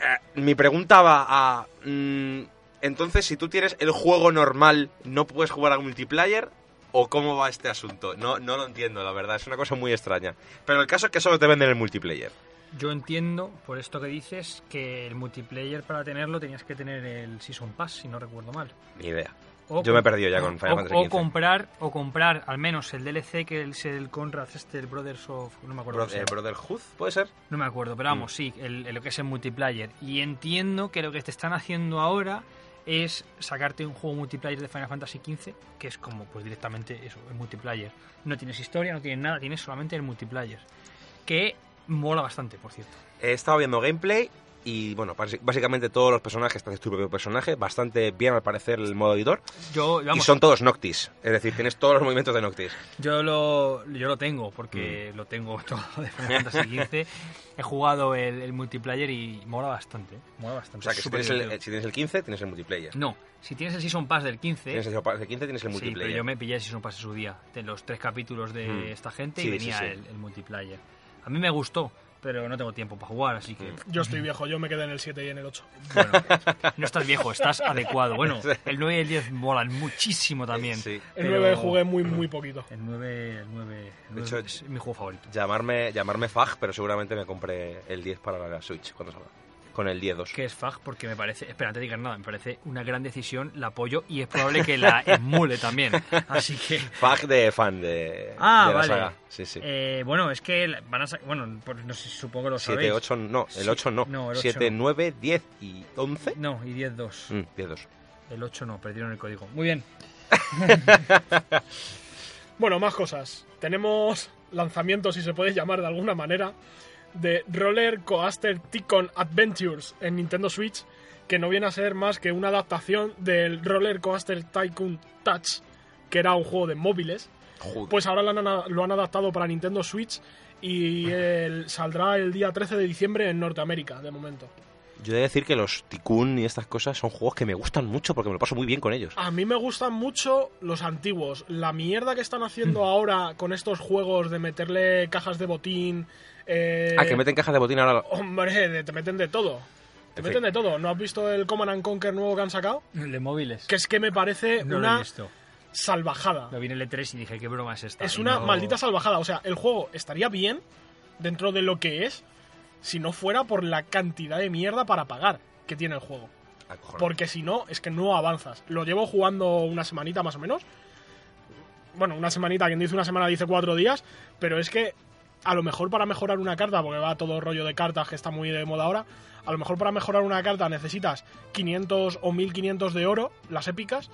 Eh, mi pregunta va a... mm, entonces, si tú tienes el juego normal, ¿no puedes jugar al multiplayer? ¿O cómo va este asunto? No, no lo entiendo, la verdad. Es una cosa muy extraña. Pero el caso es que solo te venden el multiplayer. Yo entiendo, por esto que dices, que el multiplayer para tenerlo tenías que tener el Season Pass, si no recuerdo mal. Ni idea. O Yo me he perdido ya con Final o, Fantasy o XV. comprar o comprar al menos el DLC que es el Conrad este el Brothers of no me acuerdo Bro- eh. Brotherhood, ¿puede ser? no me acuerdo pero vamos sí el, el- lo que es el multiplayer y entiendo que lo que te están haciendo ahora es sacarte un juego multiplayer de Final Fantasy XV que es como pues directamente eso el multiplayer. No tienes historia no tienes nada tienes solamente el multiplayer que mola bastante por cierto. He estado viendo gameplay y, bueno, básicamente todos los personajes, te haces tu propio personaje, bastante bien al parecer el modo editor. yo Y son todos Noctis, es decir, tienes todos los movimientos de Noctis. Yo lo, yo lo tengo, Mm. porque lo tengo todo de Final Fantasy XV. He jugado el, el multiplayer y mola bastante. ¿eh? Mola O bastante. sea, que si tienes, el, si tienes el 15, tienes el multiplayer. No, si tienes el Season Pass del 15... Tienes el, el 15, tienes el Sí, pero multiplayer. yo me pillé el Season Pass en su día, de los tres capítulos de Mm. esta gente Sí, y venía sí. El, el multiplayer. A mí me gustó, pero no tengo tiempo para jugar, así que... Mm. Yo estoy viejo, yo me quedé en el 7 y en el 8. Bueno, no estás viejo, estás adecuado. Bueno, el 9 y el 10 molan muchísimo también. Sí. El Pero- 9 jugué muy, muy poquito. El 9, el 9, el De 9 hecho, es mi juego favorito. Llamarme, llamarme Fag, pero seguramente me compré el 10 para la Switch cuando salga. Con el 10-2. que es FAG porque me parece, espera, de digas nada, me parece una gran decisión, la apoyo y es probable que la emule también. Así que, Fag de fan de, ah, de la vale. saga. Sí, sí. Eh, bueno, es que van a bueno, no sé, supongo que lo 7, sabéis. 8, no, el Sí, 8 no. no, el 8 7, no. 9, 10 y 11. No, y 10-2. Mm, 10-2. El 8 no, perdieron el código. Muy bien. Bueno, más cosas. Tenemos lanzamientos, si se puede llamar de alguna manera, de Roller Coaster Tycoon Adventures en Nintendo Switch, que no viene a ser más que una adaptación del Roller Coaster Tycoon Touch, que era un juego de móviles. Joder. Pues ahora lo han, lo han adaptado para Nintendo Switch y el- saldrá el día 13 de diciembre en Norteamérica, de momento. Yo he de decir que los Tikkun y estas cosas son juegos que me gustan mucho porque me lo paso muy bien con ellos. A mí me gustan mucho los antiguos. La mierda que están haciendo ahora con estos juegos de meterle cajas de botín. eh, Ah, que meten cajas de botín ahora. Hombre, te meten de todo. Te En meten de todo. ¿No has visto el Command and Conquer nuevo que han sacado? El de móviles. Que es que me parece no una salvajada. Lo vi en el E3 y dije, qué broma es esta. Es una no- maldita salvajada. O sea, el juego estaría bien dentro de lo que es si no fuera por la cantidad de mierda para pagar que tiene el juego. Acojonante. Porque si no, es que no avanzas. Lo llevo jugando una semanita más o menos. Bueno, una semanita, quien dice una semana dice cuatro días, pero es que a lo mejor para mejorar una carta, porque va todo rollo de cartas que está muy de moda ahora, a lo mejor para mejorar una carta necesitas 500 o 1500 de oro, las épicas,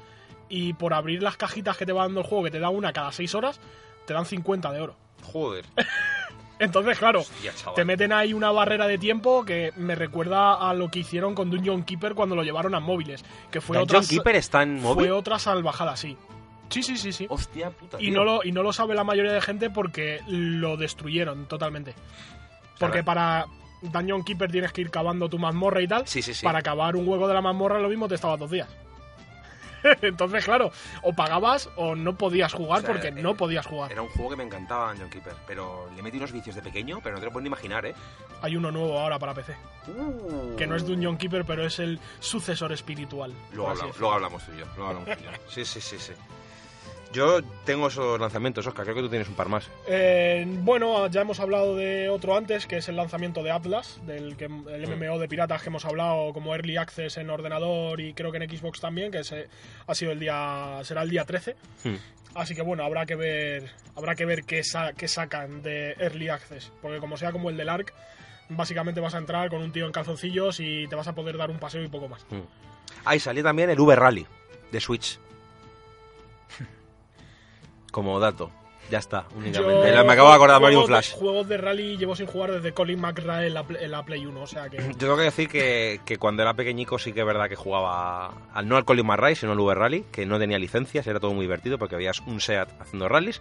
y por abrir las cajitas que te va dando el juego, que te da una cada 6 horas, te dan 50 de oro. Joder. Entonces, claro, Hostia, te meten ahí una barrera de tiempo que me recuerda a lo que hicieron con Dungeon Keeper cuando lo llevaron a móviles, que fue Dungeon otra, Keeper está en fue móvil. otra salvajada, sí. Sí, sí, sí, sí. Hostia puta. Y tío. no, lo, y no lo sabe la mayoría de gente porque lo destruyeron totalmente. Porque para Dungeon Keeper tienes que ir cavando tu mazmorra y tal. Sí, sí, sí. Para acabar un hueco de la mazmorra lo mismo te estaba dos días. Entonces, claro, o pagabas o no podías jugar O sea, porque eh, no podías jugar. Era un juego que me encantaba Dungeon Keeper, pero le metí unos vicios de pequeño, pero no te lo puedes ni imaginar, ¿eh? Hay uno nuevo ahora para PC. Uh. Que no es Dungeon Keeper, pero es el sucesor espiritual. Luego, hablamos, decirlo. luego hablamos tú y yo. Luego hablamos tú y yo. Sí, sí, sí, sí. Yo tengo esos lanzamientos, Oscar. Creo que tú tienes un par más. Eh, bueno, ya hemos hablado de otro antes, que es el lanzamiento de Atlas, del que, el MMO de piratas que hemos hablado como Early Access en ordenador y creo que en Xbox también, que se- ha sido el día, será el día 13. Hmm. Así que bueno, habrá que ver, habrá que ver qué, sa- qué sacan de Early Access, porque como sea como el del Ark, básicamente vas a entrar con un tío en calzoncillos y te vas a poder dar un paseo y poco más. Ahí salió también el V Rally de Switch. Como dato. Ya está, únicamente. Yo- me acabo de acordar de Mario Flash. Juegos de rally llevo sin jugar desde Colin McRae en la, Play- en la Play 1, o sea que... Yo tengo que decir que, que cuando era pequeñico sí que es verdad que jugaba al, no al Colin McRae, sino al V Rally, que no tenía licencias, era todo muy divertido porque habías un SEAT haciendo rallies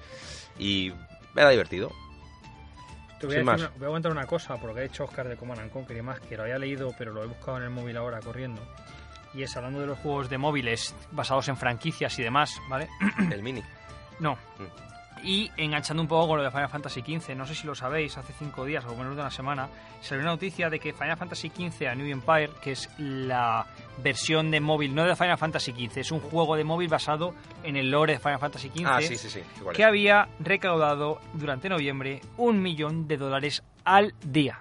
y era divertido. Te voy a, más. una- voy a contar una cosa, porque ha hecho Oscar de Command and Conquer y más, que lo había leído, pero lo he buscado en el móvil ahora corriendo. Y es hablando de los juegos de móviles basados en franquicias y demás, ¿vale? El mini. No. Y enganchando un poco con lo de Final Fantasy XV, no sé si lo sabéis, hace cinco días o menos de una semana, salió una noticia de que Final Fantasy XV a New Empire, que es la versión de móvil, no de Final Fantasy XV, es un juego de móvil basado en el lore de Final Fantasy XV, Ah, sí, sí, sí. igual que había recaudado durante noviembre un millón de dólares al día.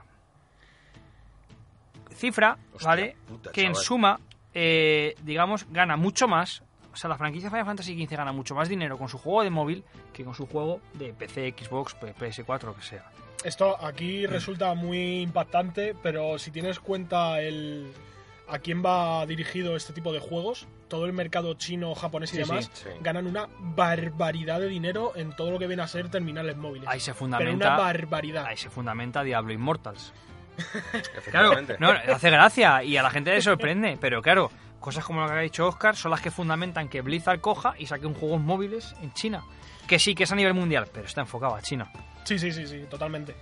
Cifra, Hostia ¿vale? puta, que en suma, eh, digamos, gana mucho más. O sea, la franquicia Final Fantasy XV gana mucho más dinero con su juego de móvil que con su juego de PC, Xbox, P- PS4, lo que sea. Esto aquí resulta muy impactante, pero si tienes cuenta el a quién va dirigido este tipo de juegos, todo el mercado chino, japonés y Sí, demás sí. Sí. ganan una barbaridad de dinero en todo lo que viene a ser terminales móviles. Ahí se pero una fundamenta, barbaridad. ahí se fundamenta Diablo Immortals. Claro, Efectivamente. no, hace gracia y a la gente le sorprende, pero claro, cosas como lo que ha dicho Oscar son las que fundamentan que Blizzard coja y saque un juegos móviles en China. Que sí, que es a nivel mundial, pero está enfocado a China. Sí, sí, sí, sí, totalmente.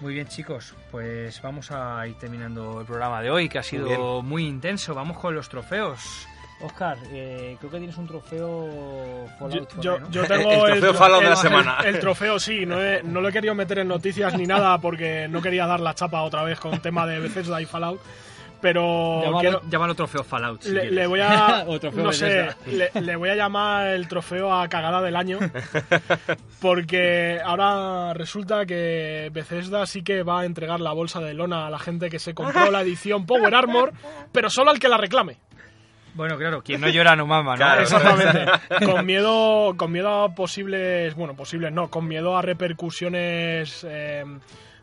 Muy bien, chicos, pues vamos a ir terminando el programa de hoy, que ha sido muy, intenso. Vamos con los trofeos. Oscar, eh, creo que tienes un trofeo Yo, Fallout yo- ahí, ¿no? yo tengo El trofeo Fallout de la el- semana. El, trofeo sí, no, he- no lo he querido meter en noticias ni nada porque no quería dar la chapa otra vez con tema de Bethesda y Fallout. Pero Llámalo, quiero- llámalo trofeo Fallout. si le, voy a O trofeo no sé le voy a llamar el trofeo a cagada del año porque ahora resulta que Bethesda sí que va a entregar la bolsa de lona a la gente que se compró la edición Power Armor pero solo al que la reclame Bueno, claro, quien no llora no mama, ¿no? Claro. exactamente con miedo con miedo a posibles bueno posibles no con miedo a repercusiones eh,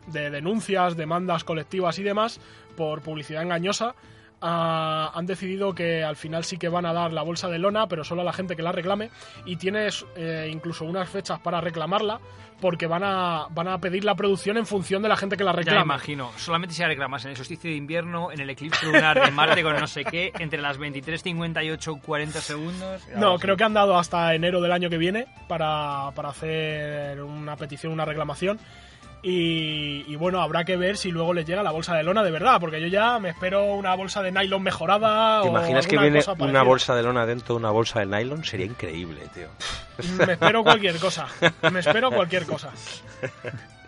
de denuncias demandas colectivas y demás por publicidad engañosa ah, han decidido que al final sí que van a dar la bolsa de lona, pero solo a la gente que la reclame. Y tienes eh, incluso unas fechas para reclamarla, porque van a, van a pedir la producción en función de la gente que la Ya me reclame. imagino. Solamente si la reclamas en el solsticio de invierno, en el eclipse lunar de Marte con no sé qué, entre las 23.58 40 segundos. No, creo que han dado hasta enero del año que viene para, para hacer una petición, una reclamación. Y, y bueno, habrá que ver si luego les llega la bolsa de lona de verdad, porque yo ya me espero una bolsa de nylon mejorada. ¿Te o imaginas que alguna viene una bolsa de lona dentro de una bolsa de nylon? Sería increíble, tío. Me espero cualquier cosa. Me espero cualquier cosa.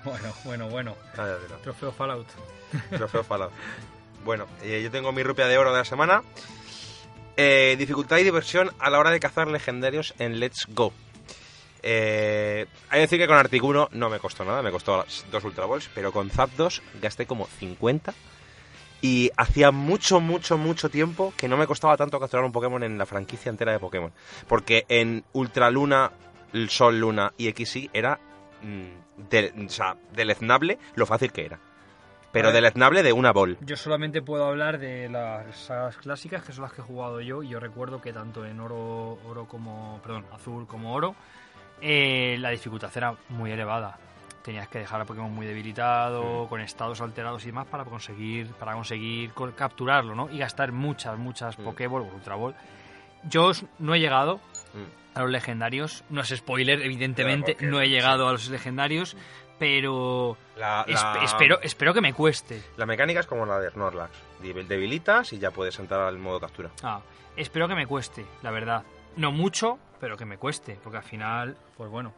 Bueno, bueno, bueno. Nada, nada. Trofeo Fallout. Trofeo Fallout. Bueno, eh, yo tengo mi rupia de oro de la semana. Eh, dificultad y diversión a la hora de cazar legendarios en Let's Go. Eh, hay que decir que con Articuno no me costó nada, me costó dos Ultra Balls, pero con Zapdos gasté como 50. Y hacía mucho, mucho, mucho tiempo que no me costaba tanto capturar un Pokémon en la franquicia entera de Pokémon. Porque en Ultra Luna, Sol Luna y XY era mm, de- o sea, deleznable lo fácil que era. Pero ver. deleznable de una bol. Yo solamente puedo hablar de las sagas clásicas, que son las que he jugado yo, y yo recuerdo que tanto en oro, oro como, perdón, azul como oro, eh, la dificultad era muy elevada. Tenías que dejar a Pokémon muy debilitado, con estados alterados y demás para conseguir, para conseguir co- capturarlo, ¿no? Y gastar muchas, muchas Mm. Pokéball o Ultra Ball. Yo no he llegado Mm. a los legendarios, no es spoiler, evidentemente, no he llegado a los legendarios, pero La, es- la- espero, espero que me cueste. La mecánica es como la de Snorlax. Debil- Debilitas y ya puedes entrar al modo captura. Ah, espero que me cueste, la verdad. No mucho, pero que me cueste, porque al final, pues bueno,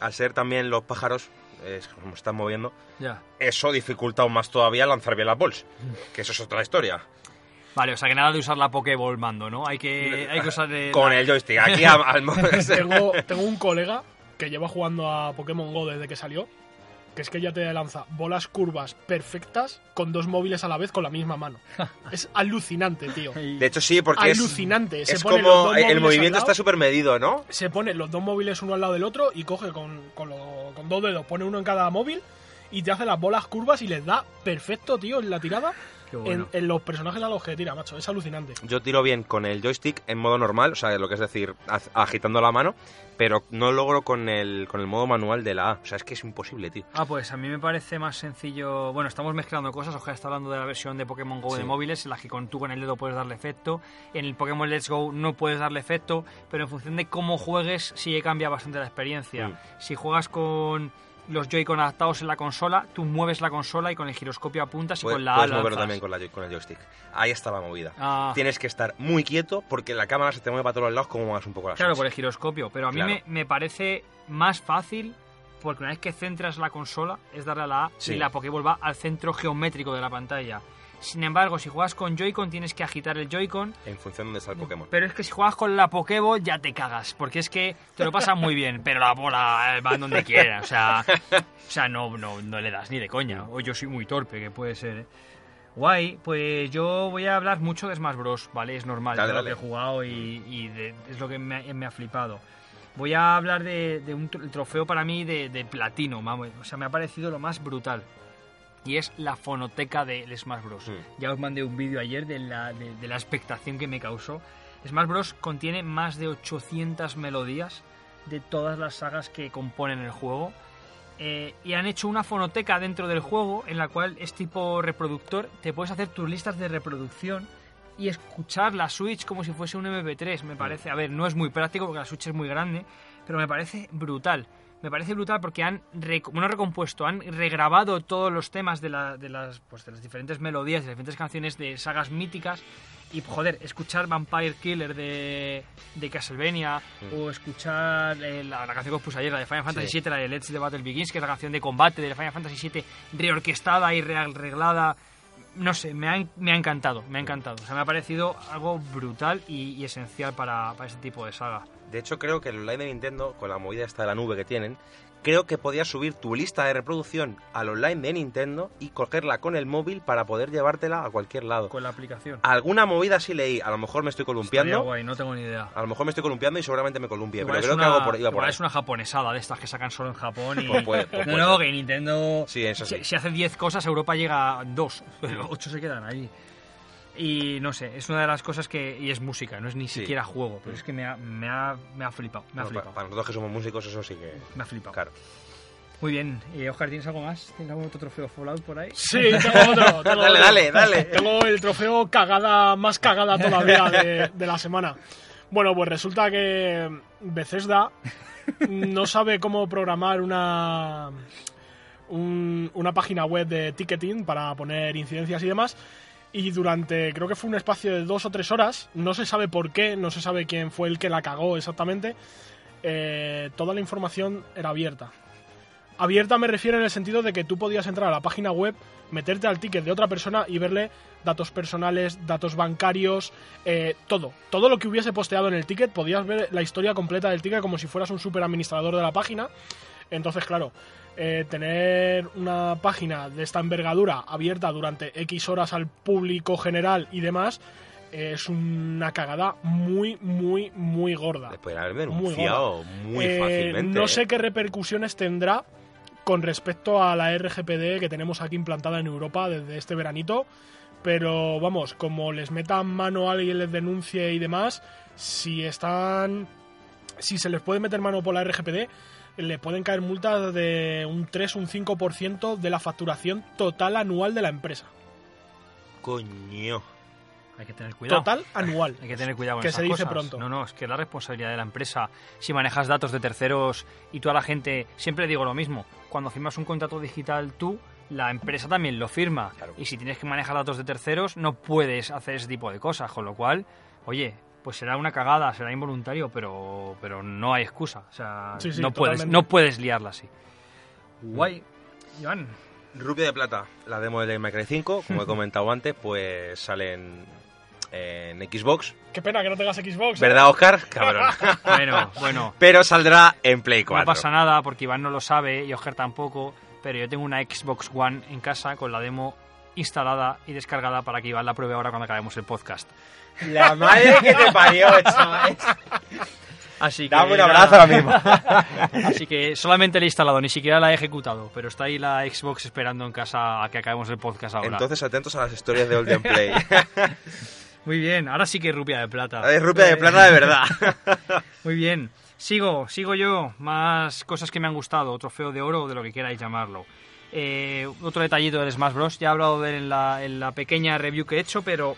Al ser también los pájaros, es como están moviendo, ya. eso dificulta aún más todavía lanzar bien las bols. Que eso es otra historia. Vale, o sea que nada de usar la Pokéball mando, ¿no? Hay que, hay que usar el- Con el joystick. Aquí al, tengo, tengo un colega que lleva jugando a Pokémon Go desde que salió, que es que ya te lanza bolas curvas perfectas con dos móviles a la vez con la misma mano. Es alucinante, tío. De hecho, sí, porque es, Alucinante. Es los como el movimiento lado, está súper medido, ¿no? Se pone los dos móviles uno al lado del otro y coge con, con, lo- con dos dedos, pone uno en cada móvil y te hace las bolas curvas y les da perfecto, tío, en la tirada. Bueno. En, en los personajes a los que tira, macho. Es alucinante. Yo tiro bien con el joystick en modo normal, o sea, lo que es decir, agitando la mano, pero no logro con el, con el modo manual de la A. O sea, es que es imposible, tío. Ah, pues a mí me parece más sencillo. Bueno, estamos mezclando cosas. Ojalá está hablando de la versión de Pokémon Go de móviles, en la que con tú con el dedo puedes darle efecto. En el Pokémon Let's Go no puedes darle efecto, pero en función de cómo juegues, sí que cambia bastante la experiencia. Mm. Si juegas con los Joy-Con adaptados en la consola, tú mueves la consola y con el giroscopio apuntas y Puedes, con la puedes moverlo también con, la, con el joystick. Ahí está la movida. Ah, Tienes que estar muy quieto porque la cámara se te mueve para todos los lados como muevas un poco la Claro, por el giroscopio, pero a mí Claro. me, me parece más fácil porque una vez que centras la consola es darle a la A Sí. y la Pokéball va al centro geométrico de la pantalla. Sin embargo, si juegas con Joy-Con tienes que agitar el Joy-Con, En función de dónde está el Pokémon. pero es que si juegas con la Pokéball ya te cagas, porque es que te lo pasas muy bien, pero la bola eh, va donde quiera, o sea, o sea no, no, no le das ni de coña, o yo soy muy torpe, que puede ser, ¿eh? Guay, pues yo voy a hablar mucho de Smash Bros, ¿vale? Es normal, Dale, es lo dale. que he jugado y, y de- es lo que me, ha- me ha flipado. Voy a hablar de, de un trofeo para mí de, de platino, vamos, o sea, me ha parecido lo más brutal. Y es la fonoteca del Smash Bros. Mm. Ya os mandé un vídeo ayer de la, de, de la expectación que me causó. Smash Bros. contiene más de 800 melodías de todas las sagas que componen el juego. Eh, y han hecho una fonoteca dentro del juego en la cual es tipo reproductor. Te puedes hacer tus listas de reproducción y escuchar la Switch como si fuese un MP3. Me parece, a ver, no es muy práctico porque la Switch es muy grande, pero me parece brutal. Me parece brutal porque han rec- bueno, recompuesto, han regrabado todos los temas de, la- de las, pues, de las diferentes melodías, de las diferentes canciones de sagas míticas. Y joder, escuchar Vampire Killer de, de Castlevania o escuchar eh, la, la canción que os puse ayer, la de Final Fantasy Sí. VII, la de Let's the Battle Begins, que es la canción de combate de Final Fantasy VII, reorquestada y rearreglada. No sé, me ha, me ha encantado, me ha encantado. O sea, me ha parecido algo brutal y, y esencial para, para este tipo de saga. De hecho, creo que el online de Nintendo, con la movida esta de la nube que tienen, creo que podías subir tu lista de reproducción al online de Nintendo y cogerla con el móvil para poder llevártela a cualquier lado. Con la aplicación. Alguna movida sí leí, a lo mejor me estoy columpiando, guay, no tengo ni idea. a lo mejor me estoy columpiando y seguramente me columpie, Igual pero creo una, que algo por, iba por ahí. es una japonesada de estas que sacan solo en Japón y... Pues puede- pues no, puede no, ser. que Nintendo... Sí, eso sí. Si, si hace 10 cosas, Europa llega a 2, pero 8 se quedan ahí. Y no sé, es una de las cosas que... Y es música, no es ni Sí. siquiera juego, pero es que me ha, me ha, me ha flipado, me ha Bueno, flipado, para, para nosotros que somos músicos, eso sí que. me ha flipado. Claro. Muy bien, y Oscar, ¿tienes algo más? ¿Tienes algún otro trofeo Fallout por ahí? Sí, tengo otro. tengo Dale, otro. dale, dale. Tengo el trofeo cagada, más cagada todavía de, de la semana. Bueno, pues resulta que Bethesda no sabe cómo programar una, un- una página web de ticketing para poner incidencias y demás. Y durante, creo que fue un espacio de dos o tres horas, no se sabe por qué, no se sabe quién fue el que la cagó exactamente, eh, toda la información era abierta. Abierta me refiero en el sentido de que tú podías entrar a la página web, meterte al ticket de otra persona y verle datos personales, datos bancarios, eh, todo. Todo lo que hubiese posteado en el ticket, podías ver la historia completa del ticket como si fueras un super administrador de la página. Entonces, claro, eh, tener una página de esta envergadura abierta durante X horas al público general y demás es una cagada muy, muy, muy gorda. Le podrían haber denunciado muy Eh, fácilmente. no ¿eh? sé qué repercusiones tendrá, con respecto a la RGPD que tenemos aquí implantada en Europa desde este veranito. Pero vamos, como les metan mano a alguien, les denuncie y demás, si están. Si se les puede meter mano por la RGPD, le pueden caer multas de un 3 o un 5% de la facturación total anual de la empresa. Coño. Hay que tener cuidado. Total anual. Hay que tener cuidado con Que esas se dice cosas. pronto. No, no, es que la responsabilidad de la empresa. Si manejas datos de terceros y toda la gente, siempre digo lo mismo, cuando firmas un contrato digital tú, la empresa también lo firma. Claro. Y si tienes que manejar datos de terceros, no puedes hacer ese tipo de cosas. Con lo cual, oye, pues será una cagada, será involuntario, pero, pero no hay excusa. O sea, Sí, sí, no, puedes, no puedes liarla así. Guay. Iván, Rubio de Plata, la demo de May Cry 5, como he comentado antes, pues sale en, en Xbox. Qué pena que no tengas Xbox. ¿eh? ¿Verdad, Oscar? Cabrón. bueno, bueno. Pero saldrá en Play 4. No pasa nada porque Iván no lo sabe y Oscar tampoco, pero yo tengo una Xbox One en casa con la demo instalada y descargada para que Iván la pruebe ahora cuando acabemos el podcast. La madre que te parió, chaval. Así que, Dame un abrazo ahora mismo. Así que solamente la he instalado, ni siquiera la he ejecutado, pero está ahí la Xbox esperando en casa a que acabemos el podcast ahora. Entonces atentos a las historias de Olden Play. Muy bien, ahora sí que es rupia de plata. Es rupia de plata de verdad. Muy bien. Sigo, sigo yo. Más cosas que me han gustado. Trofeo de oro o de lo que queráis llamarlo. Eh, otro detallito del Smash Bros. Ya he hablado de él en la, en la pequeña review que he hecho, pero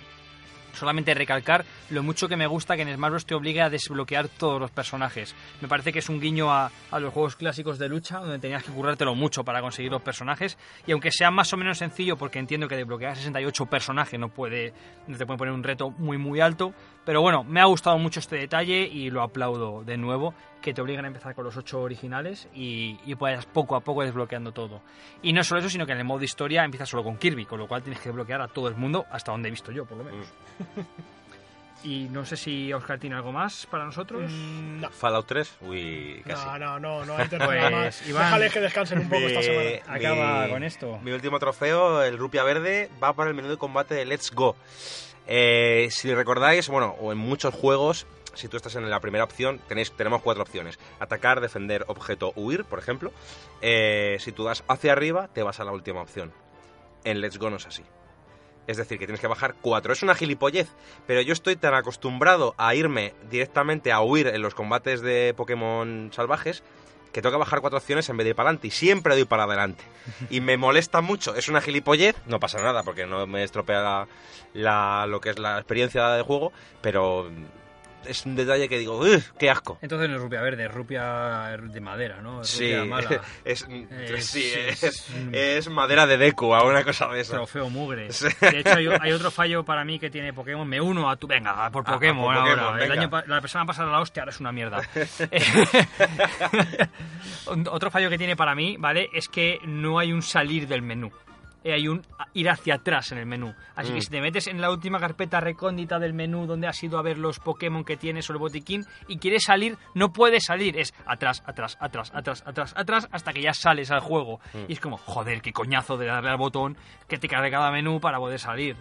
solamente recalcar lo mucho que me gusta que en Smash Bros. te obligue a desbloquear todos los personajes. Me parece que es un guiño a, los juegos clásicos de lucha, donde tenías que currártelo mucho para conseguir los personajes. Y aunque sea más o menos sencillo, porque entiendo que desbloquear 68 personajes no puede no te puede poner un reto muy muy alto. Pero bueno, me ha gustado mucho este detalle y lo aplaudo de nuevo, que te obligan a empezar con los 8 originales y, y puedas poco a poco desbloqueando todo. Y no solo eso, sino que en el modo historia empiezas solo con Kirby, con lo cual tienes que desbloquear a todo el mundo, hasta donde he visto yo, por lo menos. y no sé si Oscar tiene algo más para nosotros. Mm, no. Fallout 3, uy, casi. No, no, no, no hay Pues, más. Iván, Déjales que descansen un poco esta mi- semana. Acaba mi- con esto. Mi último trofeo, el Rupia Verde, va para el menú de combate de Let's Go. Eh, si recordáis, bueno, o en muchos juegos, si tú estás en la primera opción, tenéis, tenemos cuatro opciones. Atacar, defender, objeto, huir, por ejemplo. Eh, si tú das hacia arriba, te vas a la última opción. En Let's Go no es así. Es decir, que tienes que bajar cuatro. Es una gilipollez, pero yo estoy tan acostumbrado a irme directamente a huir en los combates de Pokémon salvajes que tengo que bajar cuatro opciones en vez de ir para adelante. Y siempre doy para adelante. Y me molesta mucho. Es una gilipollez, no pasa nada porque no me estropea la, la- lo que es la experiencia de juego, pero es un detalle que digo, "Ugh, ¡qué asco! Entonces no es rupia verde, es rupia de madera, ¿no? Es Sí, rupia mala. es, Es- sí, es- es madera de deku, a una cosa de esa. Trofeo mugre. Sí. De hecho, hay, hay otro fallo para mí que tiene Pokémon. Me uno a tu. Venga, a por Ah, Pokémon, a por Pokémon, ahora. El año la persona pasada la hostia, ahora es una mierda. Otro fallo que tiene para mí, ¿vale? Es que no hay un salir del menú. Eh, Hay un ir hacia atrás en el menú. Así Mm. que si te metes en la última carpeta recóndita del menú donde has ido a ver los Pokémon que tienes o el botiquín y quieres salir, no puedes salir. Es atrás, atrás, atrás, atrás, atrás, atrás, hasta que ya sales al juego. Mm. Y es como, joder, qué coñazo de darle al botón que te cargue cada menú para poder salir.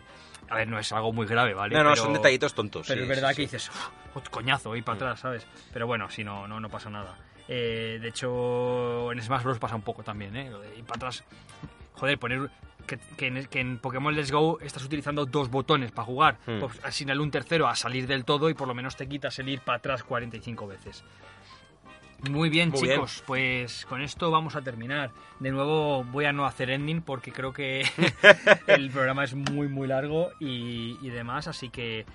A ver, no es algo muy grave, ¿vale? No, no, Pero- son detallitos tontos. Pero sí, es verdad sí, que sí. dices, "Uf, coñazo, ir para atrás, ¿sabes? Pero bueno, si no, no, no pasa nada. Eh, de hecho, en Smash Bros. pasa un poco también, ¿eh? Lo de ir para atrás. Joder, poner. Que, que en, que en Pokémon Let's Go estás utilizando dos botones para jugar. Hmm. Pues asignale un tercero a salir del todo y por lo menos te quitas el ir para atrás 45 veces. Muy bien, Muy chicos. Pues con esto vamos a terminar. De nuevo voy a no hacer ending porque creo que el programa es muy, muy largo y, y demás. Así que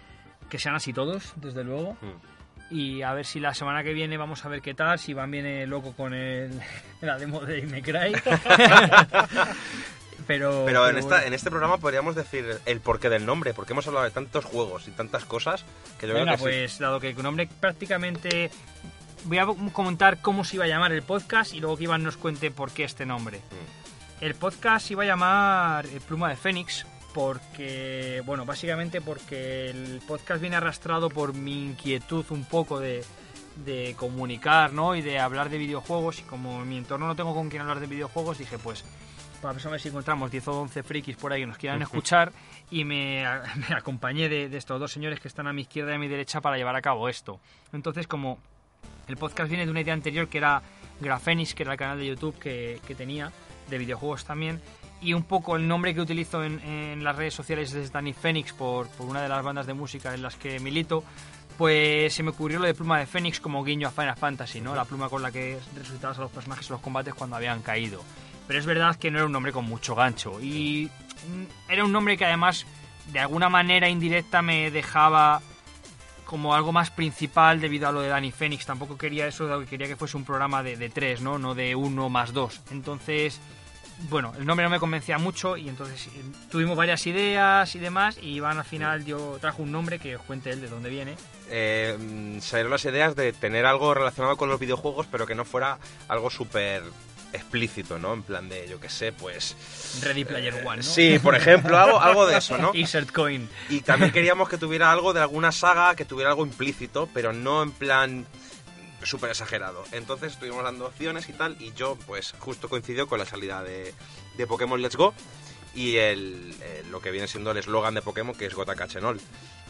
que sean así todos, desde luego. Mm. Y a ver si la semana que viene vamos a ver qué tal. Si Van viene loco con el, la demo de Me Cry. pero, Pero en, pero esta, bueno. en este programa podríamos decir el porqué del nombre, porque hemos hablado de tantos juegos y tantas cosas que yo Venga, creo que sí. pues dado que el nombre prácticamente... Voy a comentar cómo se iba a llamar el podcast y luego que Iván nos cuente por qué este nombre. Mm. El podcast se iba a llamar eh, Pluma de Fénix porque, bueno, básicamente porque el podcast viene arrastrado por mi inquietud un poco de, de comunicar, ¿no? Y de hablar de videojuegos y como en mi entorno no tengo con quién hablar de videojuegos, dije, pues, vamos a ver si encontramos 10 o 11 frikis por ahí que nos quieran escuchar y me, me acompañé de, de estos dos señores que están a mi izquierda y a mi derecha para llevar a cabo esto. Entonces, como el podcast viene de una idea anterior que era Grafenix, que era el canal de YouTube que, que tenía, de videojuegos también. Y un poco el nombre que utilizo en, en las redes sociales es Danny Phoenix por, por una de las bandas de música en las que milito pues se me ocurrió lo de pluma de Fénix como guiño a Final Fantasy, ¿no? La pluma con la que resucitabas a los personajes en los combates cuando habían caído. Pero es verdad que no era un nombre con mucho gancho. Y mm, era un nombre que además, de alguna manera indirecta, me dejaba como algo más principal debido a lo de Danny Phoenix. Tampoco quería eso, quería que fuese un programa de, de tres, ¿no? No de uno más dos. Entonces, bueno, el nombre no me convencía mucho y entonces eh, tuvimos varias ideas y demás y Iván al final yo trajo un nombre que os cuente él de dónde viene. Eh, mm, salieron las ideas de tener algo relacionado con los videojuegos pero que no fuera algo súper explícito, ¿no? En plan de, yo qué sé, pues... Ready Player One, ¿no? Sí, por ejemplo, algo, algo de eso, ¿no? Insert coin. Y también queríamos que tuviera algo de alguna saga, que tuviera algo implícito, pero no en plan súper exagerado. Entonces estuvimos dando opciones y tal, y yo, pues, justo coincidió con la salida de, de Pokémon Let's Go y el, eh, lo que viene siendo el eslogan de Pokémon, que es Gota Cachenol.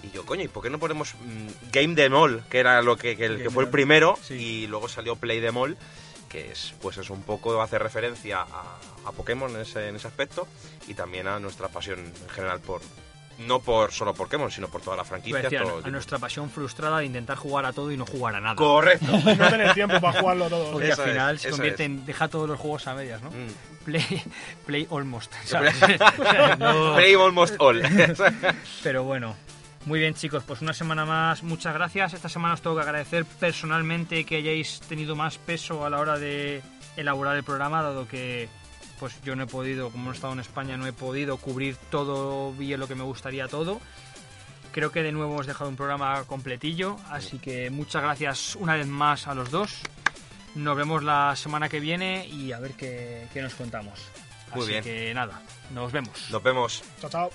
Y yo, coño, ¿y por qué no ponemos mm, Game All, que era lo que, que, el, que fue el primero, Sí. y luego salió Play Them All, que es, pues es un poco, hace referencia a, a Pokémon en ese, en ese aspecto, y también a nuestra pasión en general por... No por solo Pokémon, sino por toda la franquicia. a- todo el a tipo. nuestra pasión frustrada de intentar jugar a todo y no jugar a nada. Correcto. No tener tiempo para jugarlo todo. Porque Eso al es, final se convierte es. en deja todos los juegos a medias, ¿no? Mm. Play, play almost. ¿sabes? No, Play almost all. pero bueno. Muy bien chicos, pues una semana más, muchas gracias. Esta semana os tengo que agradecer personalmente que hayáis tenido más peso a la hora de elaborar el programa, dado que pues yo no he podido, como no he estado en España, no he podido cubrir todo bien lo que me gustaría todo. Creo que de nuevo os he dejado un programa completillo, así que muchas gracias una vez más a los dos. Nos vemos la semana que viene y a ver qué, qué nos contamos. Muy así bien. que nada, nos vemos. Nos vemos. Chao, chao.